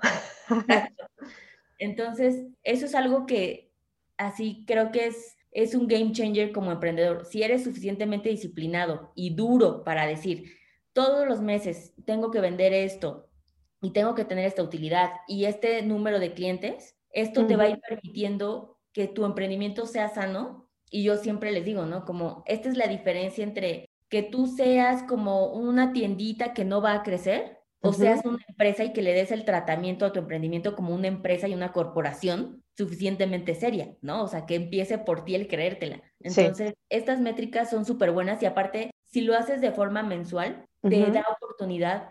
Entonces, eso es algo que así creo que es, es un game changer como emprendedor. Si eres suficientemente disciplinado y duro para decir, todos los meses tengo que vender esto, y tengo que tener esta utilidad y este número de clientes, esto te va a ir permitiendo que tu emprendimiento sea sano. Y yo siempre les digo, ¿no? Como esta es la diferencia entre que tú seas como una tiendita que no va a crecer o seas una empresa y que le des el tratamiento a tu emprendimiento como una empresa y una corporación suficientemente seria, ¿no? O sea, que empiece por ti el creértela. Entonces, estas métricas son súper buenas y aparte, si lo haces de forma mensual, te da oportunidad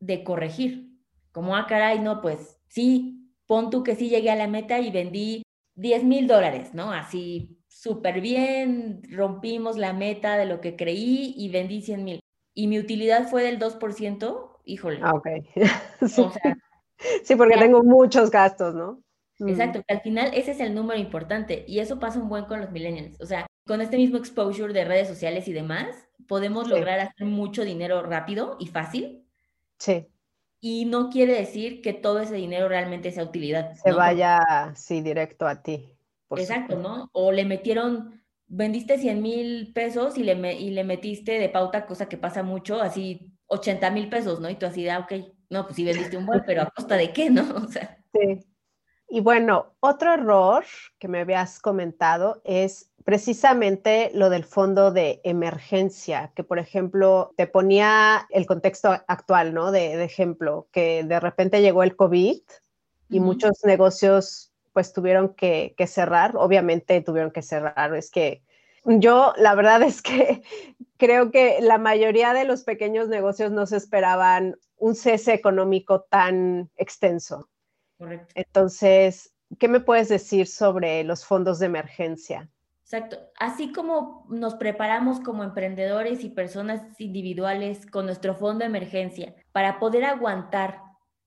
de corregir. Como, ah, caray, no, pues sí, pon tú que sí llegué a la meta y vendí 10 mil dólares, ¿no? Así súper bien, rompimos la meta de lo que creí y vendí 100 mil. Y mi utilidad fue del 2%, híjole. Ah, ok. [laughs] sí. porque tengo muchos gastos, ¿no? Exacto, que al final ese es el número importante y eso pasa un buen con los millennials. O sea, con este mismo exposure de redes sociales y demás, podemos lograr hacer mucho dinero rápido y fácil. Sí. Y no quiere decir que todo ese dinero realmente sea utilidad. Se vaya, sí, directo a ti. Exacto, ¿no? O le metieron, vendiste 100 mil pesos y le, y le metiste de pauta, cosa que pasa mucho, así 80 mil pesos, ¿no? Y tú así, ah, ok, no, pues sí vendiste un buen, [laughs] pero ¿a costa de qué, no? [laughs] O sea. Sí. Y bueno, otro error que me habías comentado es precisamente lo del fondo de emergencia, que por ejemplo te ponía el contexto actual, ¿no? De, ejemplo, que de repente llegó el COVID y muchos negocios pues tuvieron que, que, cerrar, obviamente tuvieron que cerrar, es que yo la verdad es que [laughs] creo que la mayoría de los pequeños negocios no se esperaban un cese económico tan extenso. Correcto. Entonces, ¿qué me puedes decir sobre los fondos de emergencia? Exacto. Así como nos preparamos como emprendedores y personas individuales con nuestro fondo de emergencia para poder aguantar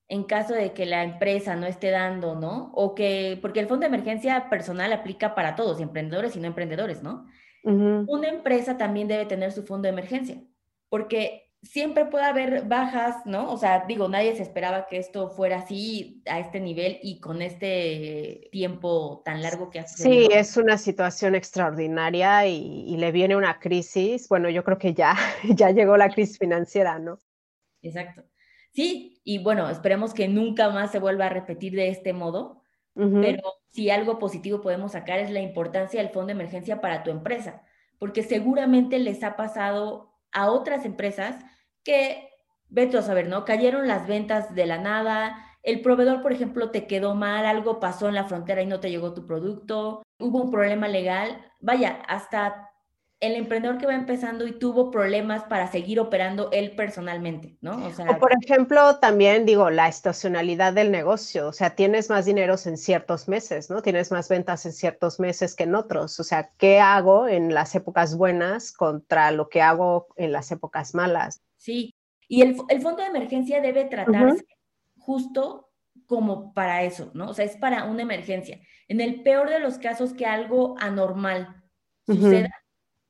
en caso de que la empresa no esté dando, ¿no? O que, porque el fondo de emergencia personal aplica para todos, emprendedores y no emprendedores, ¿no? Una empresa también debe tener su fondo de emergencia, porque siempre puede haber bajas, ¿no? O sea, digo, nadie se esperaba que esto fuera así a este nivel y con este tiempo tan largo que ha Sí, es una situación extraordinaria y, le viene una crisis. Bueno, yo creo que ya, [laughs] ya llegó la crisis financiera, ¿no? Exacto. Sí, y bueno, esperemos que nunca más se vuelva a repetir de este modo, pero si algo positivo podemos sacar es la importancia del fondo de emergencia para tu empresa, porque seguramente les ha pasado a otras empresas que, vete a saber, ¿no? Cayeron las ventas de la nada, el proveedor, por ejemplo, te quedó mal, algo pasó en la frontera y no te llegó tu producto, hubo un problema legal, vaya, hasta el emprendedor que va empezando y tuvo problemas para seguir operando él personalmente, ¿no? O, sea, por ejemplo, también digo, la estacionalidad del negocio, o sea, tienes más dinero en ciertos meses, ¿no? Tienes más ventas en ciertos meses que en otros, o sea, ¿qué hago en las épocas buenas contra lo que hago en las épocas malas? Sí, y el, fondo de emergencia debe tratarse justo como para eso, ¿no? O sea, es para una emergencia. En el peor de los casos que algo anormal suceda,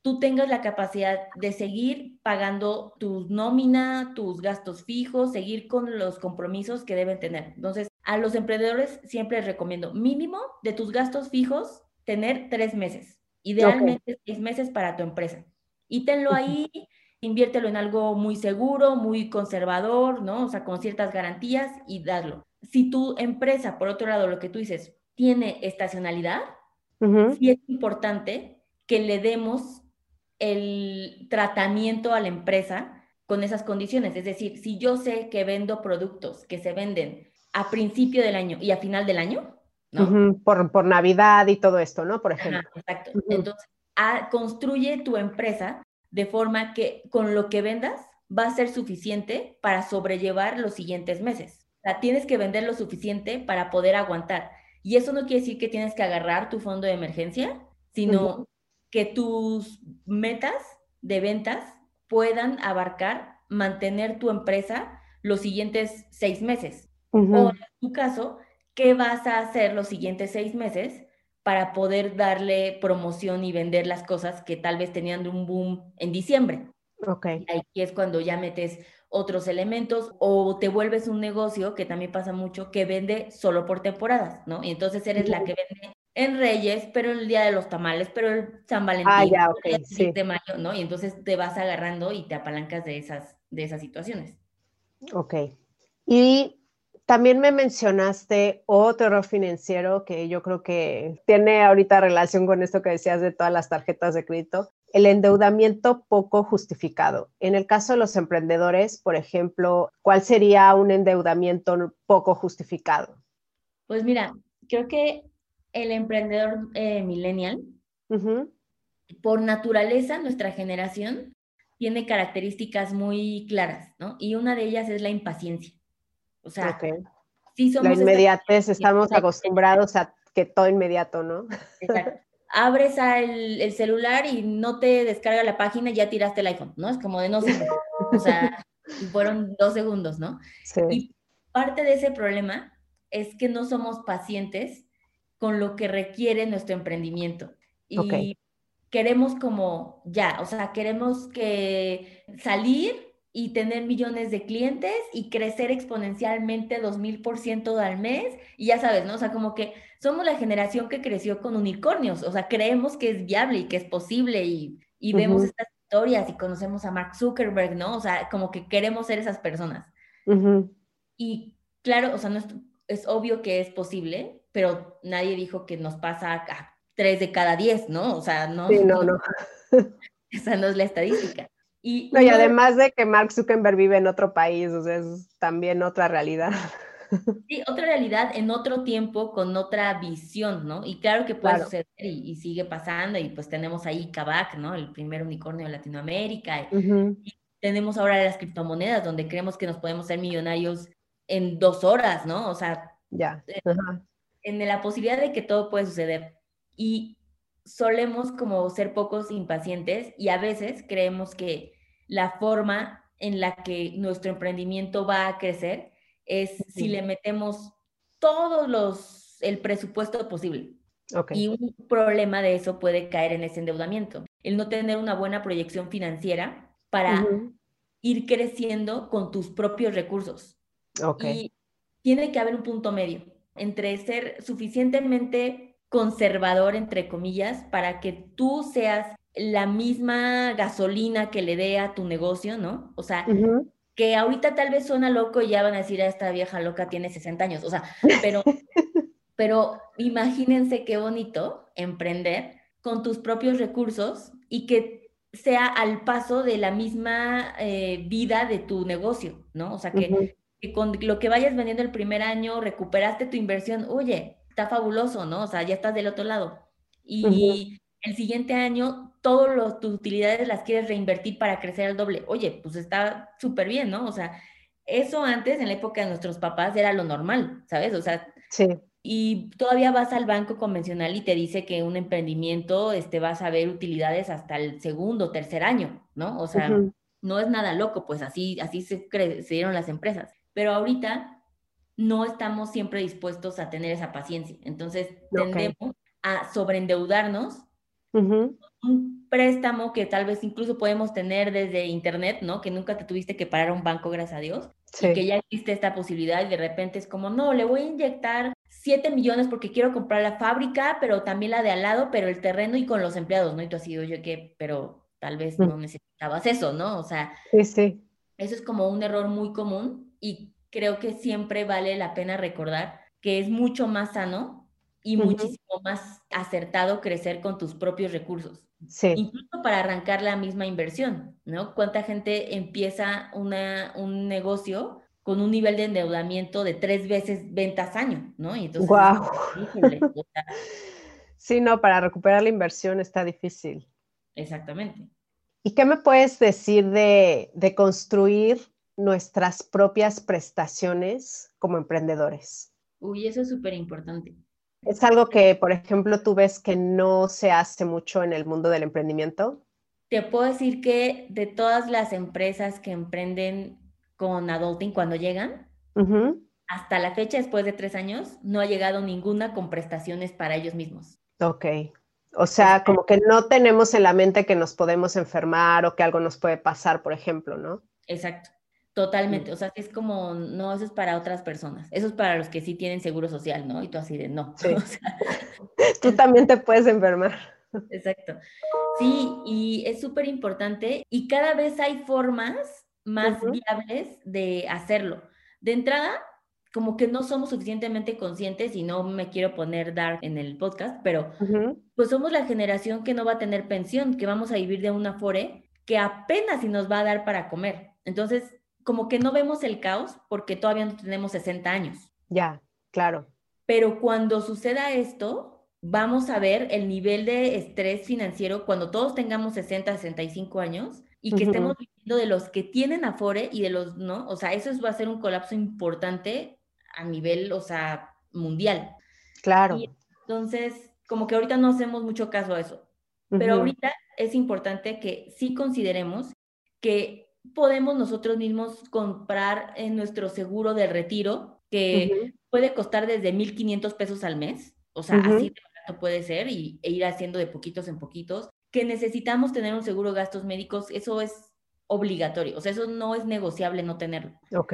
tú tengas la capacidad de seguir pagando tu nómina, tus gastos fijos, seguir con los compromisos que deben tener. Entonces, a los emprendedores siempre les recomiendo mínimo de tus gastos fijos tener tres meses, idealmente seis meses para tu empresa. Y tenlo ahí, inviértelo en algo muy seguro, muy conservador, ¿no? O sea, con ciertas garantías y darlo. Si tu empresa, por otro lado, lo que tú dices, tiene estacionalidad, sí es importante que le demos el tratamiento a la empresa con esas condiciones. Es decir, si yo sé que vendo productos que se venden a principio del año y a final del año, ¿no? por, Navidad y todo esto, ¿no? Por ejemplo. exacto. Entonces, construye tu empresa de forma que con lo que vendas va a ser suficiente para sobrellevar los siguientes meses. O sea, tienes que vender lo suficiente para poder aguantar. Y eso no quiere decir que tienes que agarrar tu fondo de emergencia, sino que tus metas de ventas puedan abarcar mantener tu empresa los siguientes seis meses. O en tu caso, ¿qué vas a hacer los siguientes seis meses para poder darle promoción y vender las cosas que tal vez tenían un boom en diciembre? Ok. Ahí es cuando ya metes otros elementos o te vuelves un negocio que también pasa mucho que vende solo por temporadas, ¿no? Y entonces eres la que vende en Reyes, pero el día de los tamales, pero el San Valentín, ah, ya, okay, el sí. de mayo, ¿no? Y entonces te vas agarrando y te apalancas de esas, de esas situaciones. Ok. Y También me mencionaste otro error financiero que yo creo que tiene ahorita relación con esto que decías de todas las tarjetas de crédito, el endeudamiento poco justificado. En el caso de los emprendedores, por ejemplo, ¿cuál sería un endeudamiento poco justificado? Pues mira, creo que el emprendedor eh, millennial, por naturaleza, nuestra generación tiene características muy claras, ¿no? Y una de ellas es la impaciencia. O sea, sí somos... La inmediatez, estamos acostumbrados a que todo inmediato, ¿no? Exacto. Abres el, celular y no te descarga la página y ya tiraste el iPhone, ¿no? Es como de no sé. o sea, [laughs] fueron dos segundos, ¿no? Sí. Y parte de ese problema es que no somos pacientes con lo que requiere nuestro emprendimiento. Y queremos como ya, o sea, queremos que salir y tener millones de clientes y crecer exponencialmente 2000% al mes. Y ya sabes, ¿no? O sea, como que somos la generación que creció con unicornios, o sea, creemos que es viable y que es posible y, vemos estas historias y conocemos a Mark Zuckerberg, ¿no? O sea, como que queremos ser esas personas. Y claro, o sea, no es, es obvio que es posible, pero nadie dijo que nos pasa a tres de cada diez, ¿no? O sea, no. Sí, no, no. [laughs] Esa no es la estadística. Y, no, y además de que Mark Zuckerberg vive en otro país, o sea, es también otra realidad. [laughs] Sí, otra realidad en otro tiempo con otra visión, ¿no? Y claro que puede suceder y, sigue pasando, y pues tenemos ahí Kavak, ¿no? El primer unicornio de Latinoamérica, y, tenemos ahora las criptomonedas, donde creemos que nos podemos ser millonarios en dos horas, ¿no? O sea, ya. Eh, en la posibilidad de que todo puede suceder. Y solemos como ser pocos impacientes y a veces creemos que la forma en la que nuestro emprendimiento va a crecer es si le metemos todos los, el presupuesto posible. Y un problema de eso puede caer en ese endeudamiento, el no tener una buena proyección financiera para ir creciendo con tus propios recursos. Y tiene que haber un punto medio entre ser suficientemente conservador, entre comillas, para que tú seas la misma gasolina que le dé a tu negocio, ¿no? O sea, que ahorita tal vez suena loco y ya van a decir, a ah, esta vieja loca tiene 60 años, o sea, pero, [laughs] pero imagínense qué bonito emprender con tus propios recursos y que sea al paso de la misma eh, vida de tu negocio, ¿no? O sea, que con lo que vayas vendiendo el primer año recuperaste tu inversión, oye, está fabuloso, ¿no? O sea, ya estás del otro lado. Y el siguiente año, todas tus utilidades las quieres reinvertir para crecer al doble. Oye, pues está súper bien, ¿no? O sea, eso antes, en la época de nuestros papás, era lo normal, ¿sabes? O sea, sí. Y todavía vas al banco convencional y te dice que un emprendimiento este, vas a ver utilidades hasta el segundo, tercer año, ¿no? O sea, no es nada loco, pues así, así se, dieron las empresas pero ahorita no estamos siempre dispuestos a tener esa paciencia. Entonces, tendemos a sobreendeudarnos. Un préstamo que tal vez incluso podemos tener desde internet, ¿no? Que nunca te tuviste que parar a un banco, gracias a Dios. Y que ya existe esta posibilidad y de repente es como, no, le voy a inyectar 7 millones porque quiero comprar la fábrica, pero también la de al lado, pero el terreno y con los empleados, ¿no? Y tú así, oye, que, pero tal vez mm. no necesitabas eso, ¿no? O sea, sí, sí. eso es como un error muy común y creo que siempre vale la pena recordar que es mucho más sano y muchísimo más acertado crecer con tus propios recursos. Sí. Incluso para arrancar la misma inversión, ¿no? ¿Cuánta gente empieza una, un negocio con un nivel de endeudamiento de tres veces ventas año, ¿no? Y entonces, wow. [laughs] sí, no, para recuperar la inversión está difícil. Exactamente. ¿Y qué me puedes decir de, de construir nuestras propias prestaciones como emprendedores. Uy, eso es súper importante. Es algo que, por ejemplo, tú ves que no se hace mucho en el mundo del emprendimiento. Te puedo decir que de todas las empresas que emprenden con adulting cuando llegan, hasta la fecha, después de tres años, no ha llegado ninguna con prestaciones para ellos mismos. Ok. O sea, como que no tenemos en la mente que nos podemos enfermar o que algo nos puede pasar, por ejemplo, ¿no? Exacto. Totalmente, o sea, es como, no, eso es para otras personas, eso es para los que sí tienen seguro social, ¿no? Y tú así de, no. [laughs] [laughs] tú también te puedes enfermar. [laughs] Exacto. Sí, y es súper importante y cada vez hay formas más viables de hacerlo. De entrada, como que no somos suficientemente conscientes y no me quiero poner dark en el podcast, pero pues somos la generación que no va a tener pensión, que vamos a vivir de una fore que apenas si nos va a dar para comer. Entonces, como que no vemos el caos porque todavía no tenemos 60 años. Ya, claro. Pero cuando suceda esto, vamos a ver el nivel de estrés financiero cuando todos tengamos 60, 65 años y que estemos viviendo de los que tienen Afore y de los no. O sea, eso va a ser un colapso importante a nivel, o sea, mundial. Claro. entonces, como que ahorita no hacemos mucho caso a eso. Pero ahorita es importante que sí consideremos que podemos nosotros mismos comprar en nuestro seguro de retiro, que puede costar desde 1.500 pesos al mes, o sea, así de barato puede ser, y, e ir haciendo de poquitos en poquitos, que necesitamos tener un seguro de gastos médicos, eso es obligatorio, o sea, eso no es negociable no tenerlo. Ok.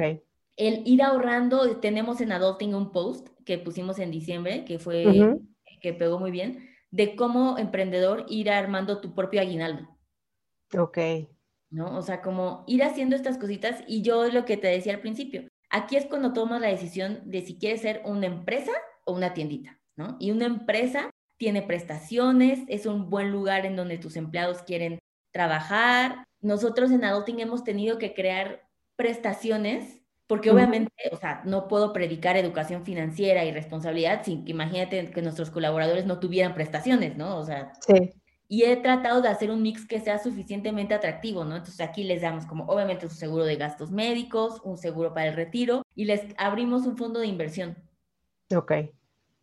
El ir ahorrando, tenemos en Adulting un post que pusimos en diciembre, que fue, que pegó muy bien, de cómo emprendedor ir armando tu propio aguinaldo. Ok. ¿No? O sea, como ir haciendo estas cositas y yo lo que te decía al principio, aquí es cuando tomas la decisión de si quieres ser una empresa o una tiendita, ¿no? Y una empresa tiene prestaciones, es un buen lugar en donde tus empleados quieren trabajar. Nosotros en Adulting hemos tenido que crear prestaciones porque obviamente, o sea, no puedo predicar educación financiera y responsabilidad sin que imagínate que nuestros colaboradores no tuvieran prestaciones, ¿no? O sea, sí y he tratado de hacer un mix que sea suficientemente atractivo, ¿no? Entonces aquí les damos como obviamente su seguro de gastos médicos, un seguro para el retiro y les abrimos un fondo de inversión. Ok.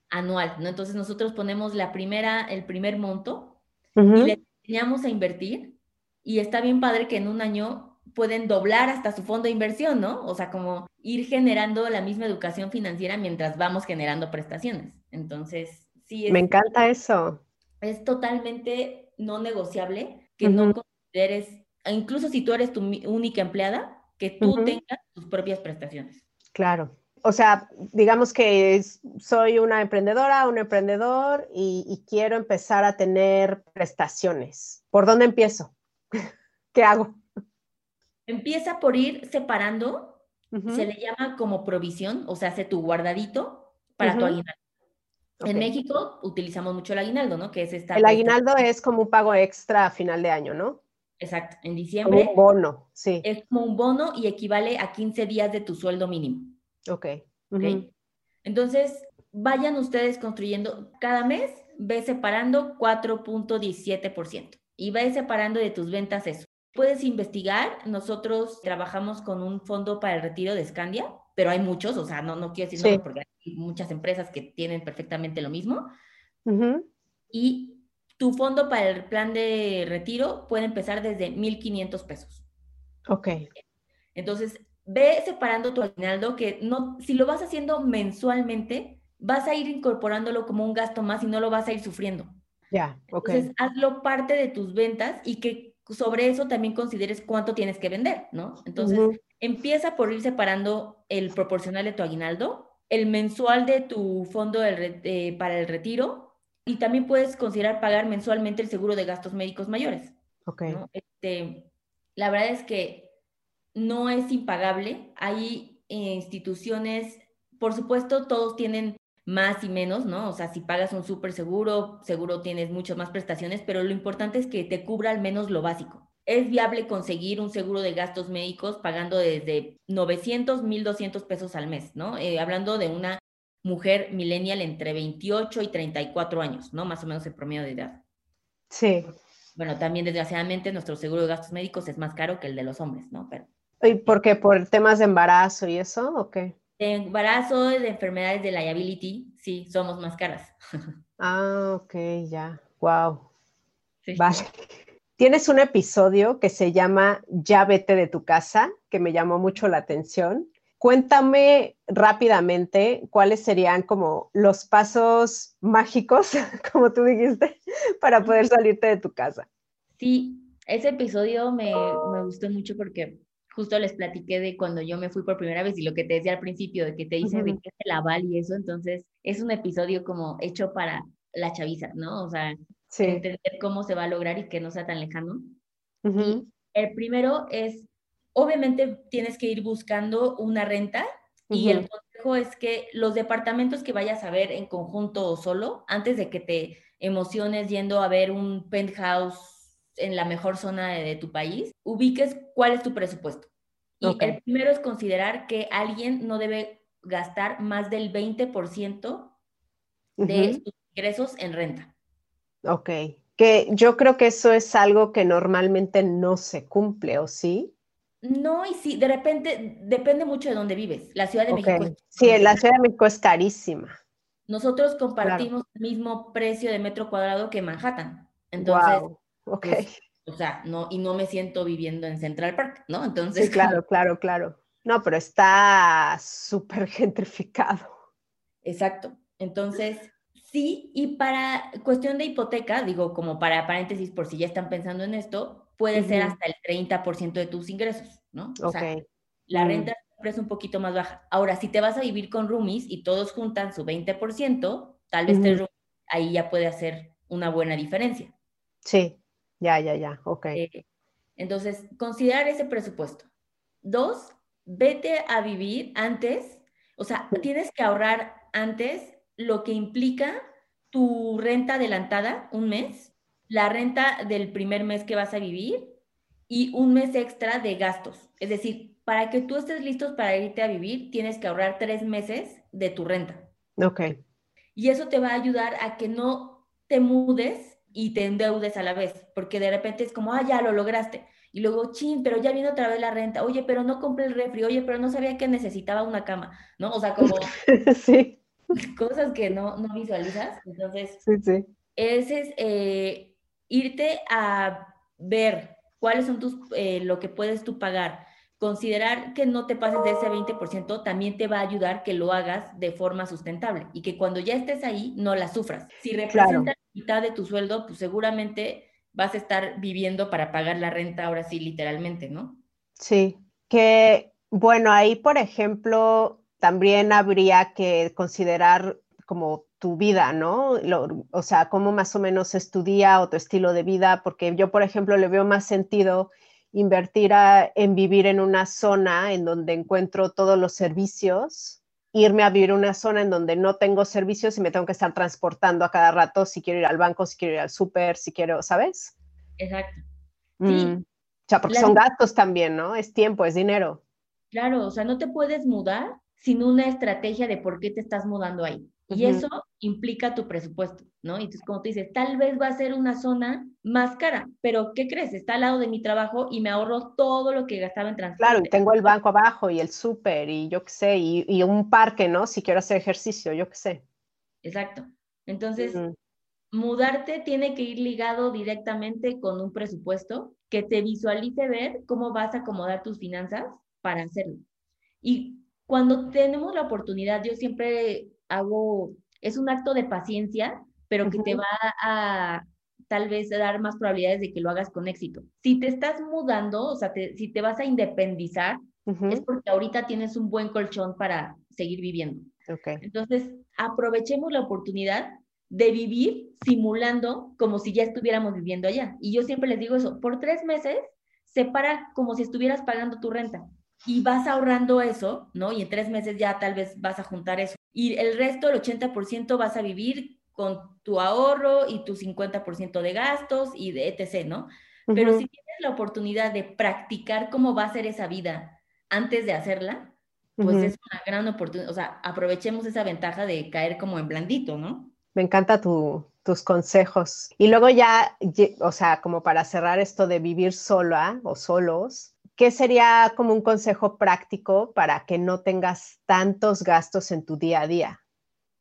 Anual, ¿no? Entonces nosotros ponemos la primera, el primer monto y les enseñamos a invertir y está bien padre que en un año pueden doblar hasta su fondo de inversión, ¿no? O sea, como ir generando la misma educación financiera mientras vamos generando prestaciones. Entonces, sí. Es, Me encanta eso es totalmente no negociable que no consideres, incluso si tú eres tu única empleada, que tú tengas tus propias prestaciones. Claro. O sea, digamos que soy una emprendedora, un emprendedor y, quiero empezar a tener prestaciones. ¿Por dónde empiezo? [laughs] ¿Qué hago? Empieza por ir separando, se le llama como provisión, o sea, hace tu guardadito para tu aguinaldo. En México utilizamos mucho el aguinaldo, ¿no? Que es esta. El aguinaldo es como un pago extra a final de año, ¿no? Exacto. En diciembre. Como un bono, sí. Es como un bono y equivale a 15 días de tu sueldo mínimo. Ok. Ok. Entonces, vayan ustedes construyendo cada mes, ve separando 4.17% y ve separando de tus ventas eso. Puedes investigar, nosotros trabajamos con un fondo para el retiro de Scandia, pero hay muchos, o sea, no, no quiero decir porque hay muchas empresas que tienen perfectamente lo mismo. Y tu fondo para el plan de retiro puede empezar desde 1.500 pesos. Ok. Entonces, ve separando tu aguinaldo que no, si lo vas haciendo mensualmente, vas a ir incorporándolo como un gasto más y no lo vas a ir sufriendo. Ya, ok. Entonces, hazlo parte de tus ventas y que sobre eso también consideres cuánto tienes que vender, ¿no? Entonces, Empieza por ir separando el proporcional de tu aguinaldo, el mensual de tu fondo para el retiro y también puedes considerar pagar mensualmente el seguro de gastos médicos mayores. Ok. Este, la verdad es que no es impagable. Hay instituciones, por supuesto, todos tienen más y menos, ¿no? O sea, si pagas un súper seguro, seguro tienes muchas más prestaciones, pero lo importante es que te cubra al menos lo básico es viable conseguir un seguro de gastos médicos pagando desde 900, 1200 pesos al mes, ¿no? Eh, hablando de una mujer millennial entre 28 y 34 años, ¿no? Más o menos el promedio de edad. Sí. Bueno, también desgraciadamente nuestro seguro de gastos médicos es más caro que el de los hombres, ¿no? Pero, ¿Y por qué? ¿Por temas de embarazo y eso o qué? De embarazo, de enfermedades de liability, sí, somos más caras. [laughs] Ah, ok, ya. Wow. Sí. Vale. Tienes un episodio que se llama Ya vete de tu casa, que me llamó mucho la atención. Cuéntame rápidamente cuáles serían como los pasos mágicos, [laughs] como tú dijiste, para poder salirte de tu casa. Sí, ese episodio me, me gustó mucho porque justo les platiqué de cuando yo me fui por primera vez y lo que te decía al principio, de que te hice de que el aval y eso, entonces es un episodio como hecho para la chaviza, ¿no? O sea, entender cómo se va a lograr y que no sea tan lejano. el primero es, obviamente tienes que ir buscando una renta y el consejo es que los departamentos que vayas a ver en conjunto o solo, antes de que te emociones yendo a ver un penthouse en la mejor zona de, tu país, ubiques cuál es tu presupuesto. Y el primero es considerar que alguien no debe gastar más del 20% de sus ingresos en renta. Ok, que yo creo que eso es algo que normalmente no se cumple, ¿o sí? No, y sí, de repente depende mucho de dónde vives. La Ciudad de México. sí, la Ciudad de México es carísima. Nosotros compartimos el mismo precio de metro cuadrado que Manhattan. Entonces, wow. Ok. Pues, o sea, no, y no me siento viviendo en Central Park, ¿no? Entonces. Sí, claro, [laughs] claro, claro. No, pero está súper gentrificado. Exacto. Entonces, sí, y para cuestión de hipoteca, digo, como para paréntesis, por si ya están pensando en esto, puede ser hasta el 30% de tus ingresos, ¿no? O sea, la mm. renta siempre es un poquito más baja. Ahora, si te vas a vivir con roomies y todos juntan su 20%, tal vez ahí ya puede hacer una buena diferencia. Sí, ya, ya, ya, ok. Eh, entonces, considerar ese presupuesto. Dos, vete a vivir antes, o sea, tienes que ahorrar antes lo que implica tu renta adelantada, un mes, la renta del primer mes que vas a vivir y un mes extra de gastos. Es decir, para que tú estés listos para irte a vivir, tienes que ahorrar tres meses de tu renta. Ok. Y eso te va a ayudar a que no te mudes y te endeudes a la vez, porque de repente es como, ah, ya lo lograste. Y luego, chin, pero ya viene otra vez la renta. Oye, pero no compré el refri. Oye, pero no sabía que necesitaba una cama, ¿no? O sea, como [laughs] sí. [laughs] cosas que no, no visualizas. Entonces, sí, sí. ese es eh, irte a ver cuáles son tus, eh, lo que puedes tú pagar, considerar que no te pases de ese 20% también te va a ayudar que lo hagas de forma sustentable y que cuando ya estés ahí no la sufras. Si representa mitad de tu sueldo, pues seguramente vas a estar viviendo para pagar la renta ahora sí, literalmente, ¿no? Sí, que bueno, ahí por ejemplo, también habría que considerar como tu vida, ¿no? o sea, cómo más o menos es tu día o tu estilo de vida, porque yo, por ejemplo, le veo más sentido invertir en vivir en una zona en donde encuentro todos los servicios, irme a vivir en una zona en donde no tengo servicios y me tengo que estar transportando a cada rato si quiero ir al banco, si quiero ir al súper, si quiero, ¿sabes? Exacto. Mm. Sí. O sea, porque son gastos también, ¿no? Es tiempo, es dinero. Claro, o sea, no te puedes mudar sin una estrategia de por qué te estás mudando ahí. Y eso implica tu presupuesto, ¿no? Y entonces, como te dices, tal vez va a ser una zona más cara, pero ¿qué crees? Está al lado de mi trabajo y me ahorro todo lo que gastaba en transporte. Claro, y tengo el banco abajo y el súper y yo qué sé, y, un parque, ¿no? Si quiero hacer ejercicio, yo qué sé. Exacto. Entonces, mudarte tiene que ir ligado directamente con un presupuesto que te visualice ver cómo vas a acomodar tus finanzas para hacerlo. Y cuando tenemos la oportunidad, yo siempre hago, es un acto de paciencia, pero que te va a tal vez dar más probabilidades de que lo hagas con éxito. Si te estás mudando, o sea, si te vas a independizar, es porque ahorita tienes un buen colchón para seguir viviendo. Okay. Entonces, aprovechemos la oportunidad de vivir simulando como si ya estuviéramos viviendo allá. Y yo siempre les digo eso, por tres meses, separa como si estuvieras pagando tu renta y vas ahorrando eso, ¿no? Y en tres meses ya tal vez vas a juntar eso. Y el resto, el 80%, vas a vivir con tu ahorro y tu 50% de gastos y de etc., ¿no? Pero si tienes la oportunidad de practicar cómo va a ser esa vida antes de hacerla, pues es una gran oportunidad. O sea, aprovechemos esa ventaja de caer como en blandito, ¿no? Me encanta tus consejos. Y luego ya, o sea, como para cerrar esto de vivir sola o solos, ¿qué sería como un consejo práctico para que no tengas tantos gastos en tu día a día?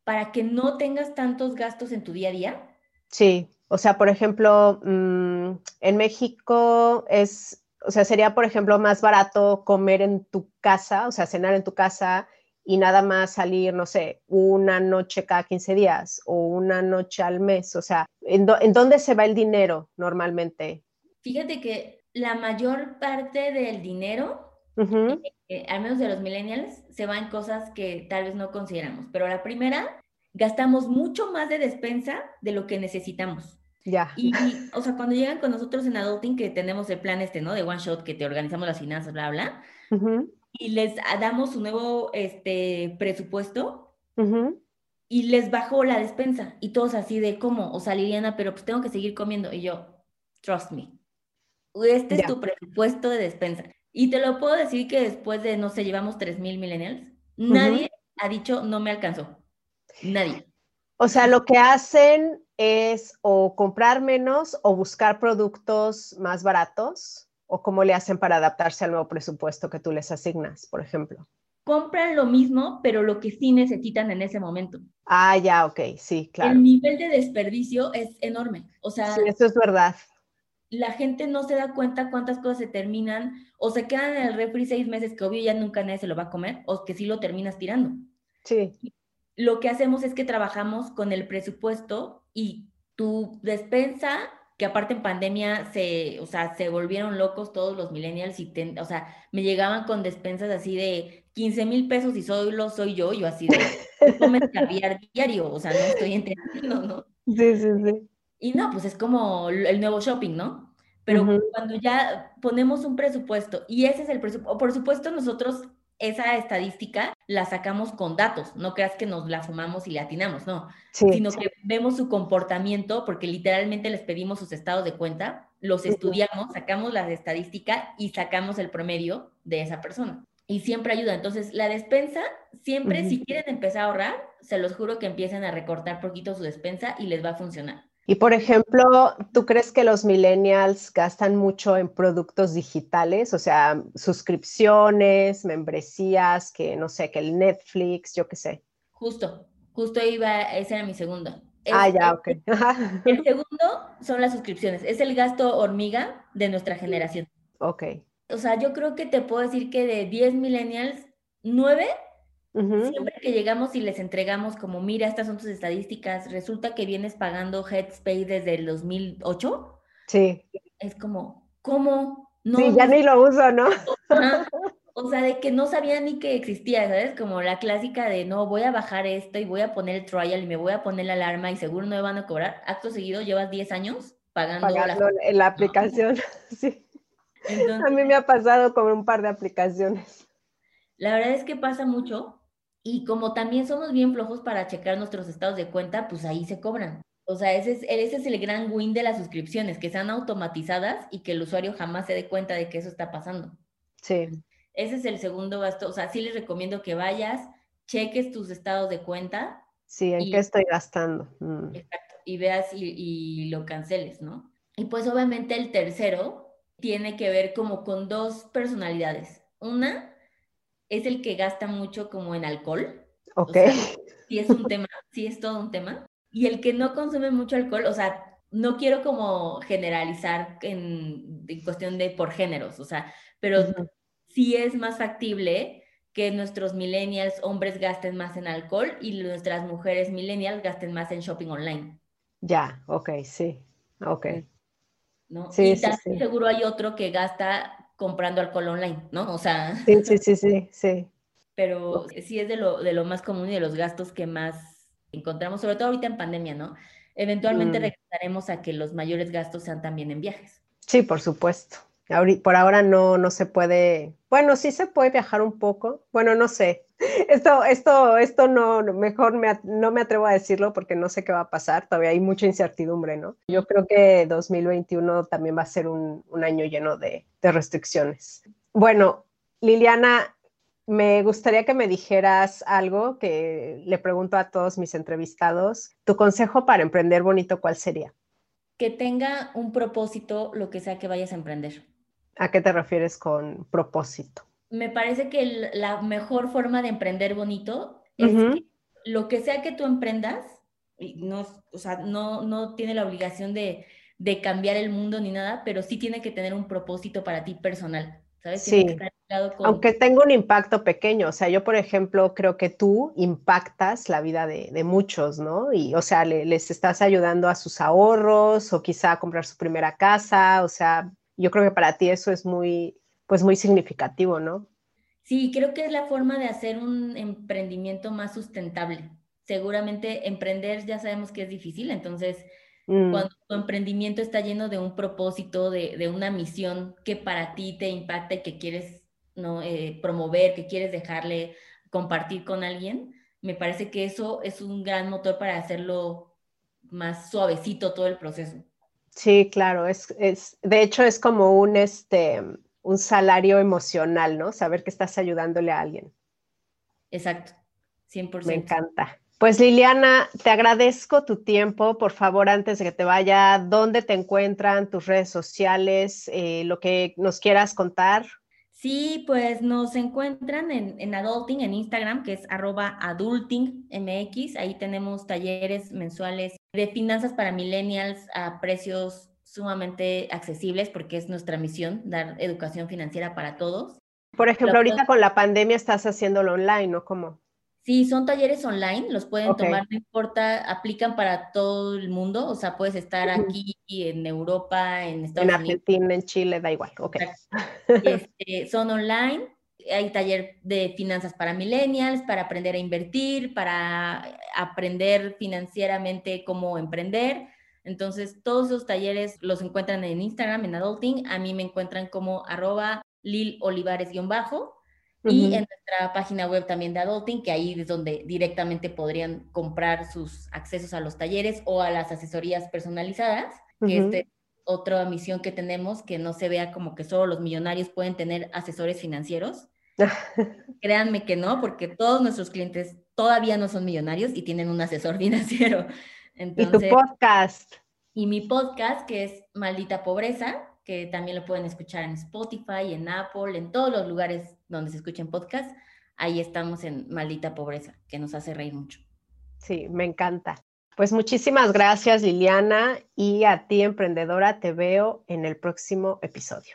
Para que no tengas tantos gastos en tu día a día. Sí, o sea, por ejemplo, mm, en México es, o sea, sería, por ejemplo, más barato comer en tu casa, o sea, cenar en tu casa y nada más salir, no sé, una noche cada 15 días o una noche al mes. O sea, ¿en, ¿en dónde se va el dinero normalmente? Fíjate que la mayor parte del dinero, eh, eh, al menos de los millennials, se va en cosas que tal vez no consideramos. Pero la primera, gastamos mucho más de despensa de lo que necesitamos. Ya. Y, o sea, cuando llegan con nosotros en Adulting, que tenemos el plan este, ¿no? De One Shot, que te organizamos las finanzas, bla, bla. y les damos un nuevo este, presupuesto y les bajó la despensa y todos así de cómo, o sea, Liliana, pero pues tengo que seguir comiendo y yo, trust me, este es tu presupuesto de despensa. Y te lo puedo decir que después de, no sé, llevamos 3.000 millennials, nadie ha dicho no me alcanzó. Nadie. O sea, lo que hacen es o comprar menos o buscar productos más baratos o cómo le hacen para adaptarse al nuevo presupuesto que tú les asignas, por ejemplo. Compran lo mismo, pero lo que sí necesitan en ese momento. Ah, ya, ok, sí, claro. El nivel de desperdicio es enorme. O sea, sí, eso es verdad. La gente no se da cuenta cuántas cosas se terminan o se quedan en el refri seis meses que obvio ya nunca nadie se lo va a comer o que sí lo terminas tirando. Sí lo que hacemos es que trabajamos con el presupuesto y tu despensa, que aparte en pandemia se, o sea, se volvieron locos todos los millennials y, o sea, me llegaban con despensas así de 15 mil pesos y solo soy yo, yo así de, comes [laughs] caviar diario, o sea, no estoy entendiendo, ¿no? Sí, sí, sí. Y no, pues es como el nuevo shopping, ¿no? Pero cuando ya ponemos un presupuesto, y ese es el presupuesto, por supuesto nosotros esa estadística la sacamos con datos, no creas que nos la fumamos y le atinamos, no, sino que vemos su comportamiento porque literalmente les pedimos sus estados de cuenta, los estudiamos, sacamos la estadística y sacamos el promedio de esa persona. Y siempre ayuda. Entonces, la despensa, siempre si quieren empezar a ahorrar, se los juro que empiecen a recortar poquito su despensa y les va a funcionar. Y por ejemplo, ¿tú crees que los millennials gastan mucho en productos digitales? O sea, suscripciones, membresías, que no sé, que el Netflix, yo qué sé. Justo, justo iba, esa era mi segunda. ah, ya, ok. [laughs] el segundo son las suscripciones. Es el gasto hormiga de nuestra generación. Ok. O sea, yo creo que te puedo decir que de 10 millennials, 9 Siempre que llegamos y les entregamos como, mira, estas son tus estadísticas, resulta que vienes pagando Headspace desde el 2008. Sí. Es como, ¿cómo? No, sí, ya ni lo uso, ¿no? O sea, de que no sabía ni que existía, ¿sabes? Como la clásica de, no, voy a bajar esto y voy a poner el trial y me voy a poner la alarma y seguro no me van a cobrar. Acto seguido, llevas 10 años pagando, pagando la... la aplicación, [laughs] sí. a mí me ha pasado con un par de aplicaciones. La verdad es que pasa mucho y como también somos bien flojos para checar nuestros estados de cuenta, pues ahí se cobran. O sea, ese es, ese es el gran win de las suscripciones, que sean automatizadas y que el usuario jamás se dé cuenta de que eso está pasando. Sí. Ese es el segundo gasto. O sea, sí les recomiendo que vayas, cheques tus estados de cuenta. Sí, en qué estoy gastando. Mm. Exacto. Y veas y, y lo canceles, ¿no? Y pues obviamente el tercero tiene que ver como con dos personalidades. Una es el que gasta mucho como en alcohol. Ok. [laughs] sí es un tema, sí es todo un tema. Y el que no consume mucho alcohol, o sea, no quiero como generalizar en, cuestión de por géneros, o sea, pero sí es más factible que nuestros millennials hombres gasten más en alcohol y nuestras mujeres millennials gasten más en shopping online. Ya, ok, sí, ok. ¿No? Sí, y sí, seguro hay otro que gasta comprando alcohol online, ¿no? O sea. Sí, sí, sí, sí, sí. Pero sí es de lo, de lo más común y de los gastos que más encontramos, sobre todo ahorita en pandemia, ¿no? Eventualmente mm. regresaremos a que los mayores gastos sean también en viajes. Sí, por supuesto por ahora no, no se puede, bueno, sí se puede viajar un poco, bueno, no sé. Esto, esto, esto no, mejor no me atrevo a decirlo porque no sé qué va a pasar, todavía hay mucha incertidumbre, ¿no? Yo creo que 2021 también va a ser un, año lleno de, de restricciones. Bueno, Liliana, me gustaría que me dijeras algo que le pregunto a todos mis entrevistados. ¿Tu consejo para emprender bonito cuál sería? Que tenga un propósito lo que sea que vayas a emprender. ¿A qué te refieres con propósito? Me parece que la mejor forma de emprender bonito es que lo que sea que tú emprendas, no, o sea, no, no tiene la obligación de, de, cambiar el mundo ni nada, pero sí tiene que tener un propósito para ti personal. ¿sabes? Sí. Aunque tenga un impacto pequeño, o sea, yo por ejemplo creo que tú impactas la vida de, de muchos, ¿no? Y o sea, les estás ayudando a sus ahorros o quizá a comprar su primera casa, o sea, yo creo que para ti eso es muy, pues muy significativo, ¿no? Sí, creo que es la forma de hacer un emprendimiento más sustentable. Seguramente emprender ya sabemos que es difícil, entonces mm. cuando tu emprendimiento está lleno de un propósito, de, de, una misión que para ti te impacta y que quieres ¿no? Eh, promover, que quieres dejarle compartir con alguien, me parece que eso es un gran motor para hacerlo más suavecito todo el proceso. Sí, claro, es, es, de hecho es como un, este, un salario emocional, ¿no? Saber que estás ayudándole a alguien. Exacto, 100%. Me encanta. Pues Liliana, te agradezco tu tiempo. Por favor, antes de que te vaya, ¿dónde te encuentran tus redes sociales? Eh, lo que nos quieras contar. Sí, pues nos encuentran en, en, Adulting, en Instagram, que es arroba adultingmx. Ahí tenemos talleres mensuales de finanzas para millennials a precios sumamente accesibles, porque es nuestra misión, dar educación financiera para todos. Por ejemplo, ahorita con la pandemia estás haciéndolo online, ¿no? ¿Cómo? Sí, son talleres online, los pueden tomar, no importa, aplican para todo el mundo, o sea, puedes estar aquí en Europa, en Estados Unidos. En Argentina, en Chile, da igual, ok. [laughs] Este, son online, hay taller de finanzas para millennials, para aprender a invertir, para aprender financieramente cómo emprender. Entonces, todos esos talleres los encuentran en Instagram, en Adulting. A mí me encuentran como arroba lilolivares-bajo y en nuestra página web también de Adulting, que ahí es donde directamente podrían comprar sus accesos a los talleres o a las asesorías personalizadas, que es otra misión que tenemos, que no se vea como que solo los millonarios pueden tener asesores financieros. [laughs] Créanme que no, porque todos nuestros clientes todavía no son millonarios y tienen un asesor [laughs] financiero. Entonces, y tu podcast. Y mi podcast, que es Maldita Pobreza, que también lo pueden escuchar en Spotify, en Apple, en todos los lugares donde se escuchen podcasts. Ahí estamos en Maldita Pobreza, que nos hace reír mucho. Sí, me encanta. Pues muchísimas gracias Liliana y a ti emprendedora te veo en el próximo episodio.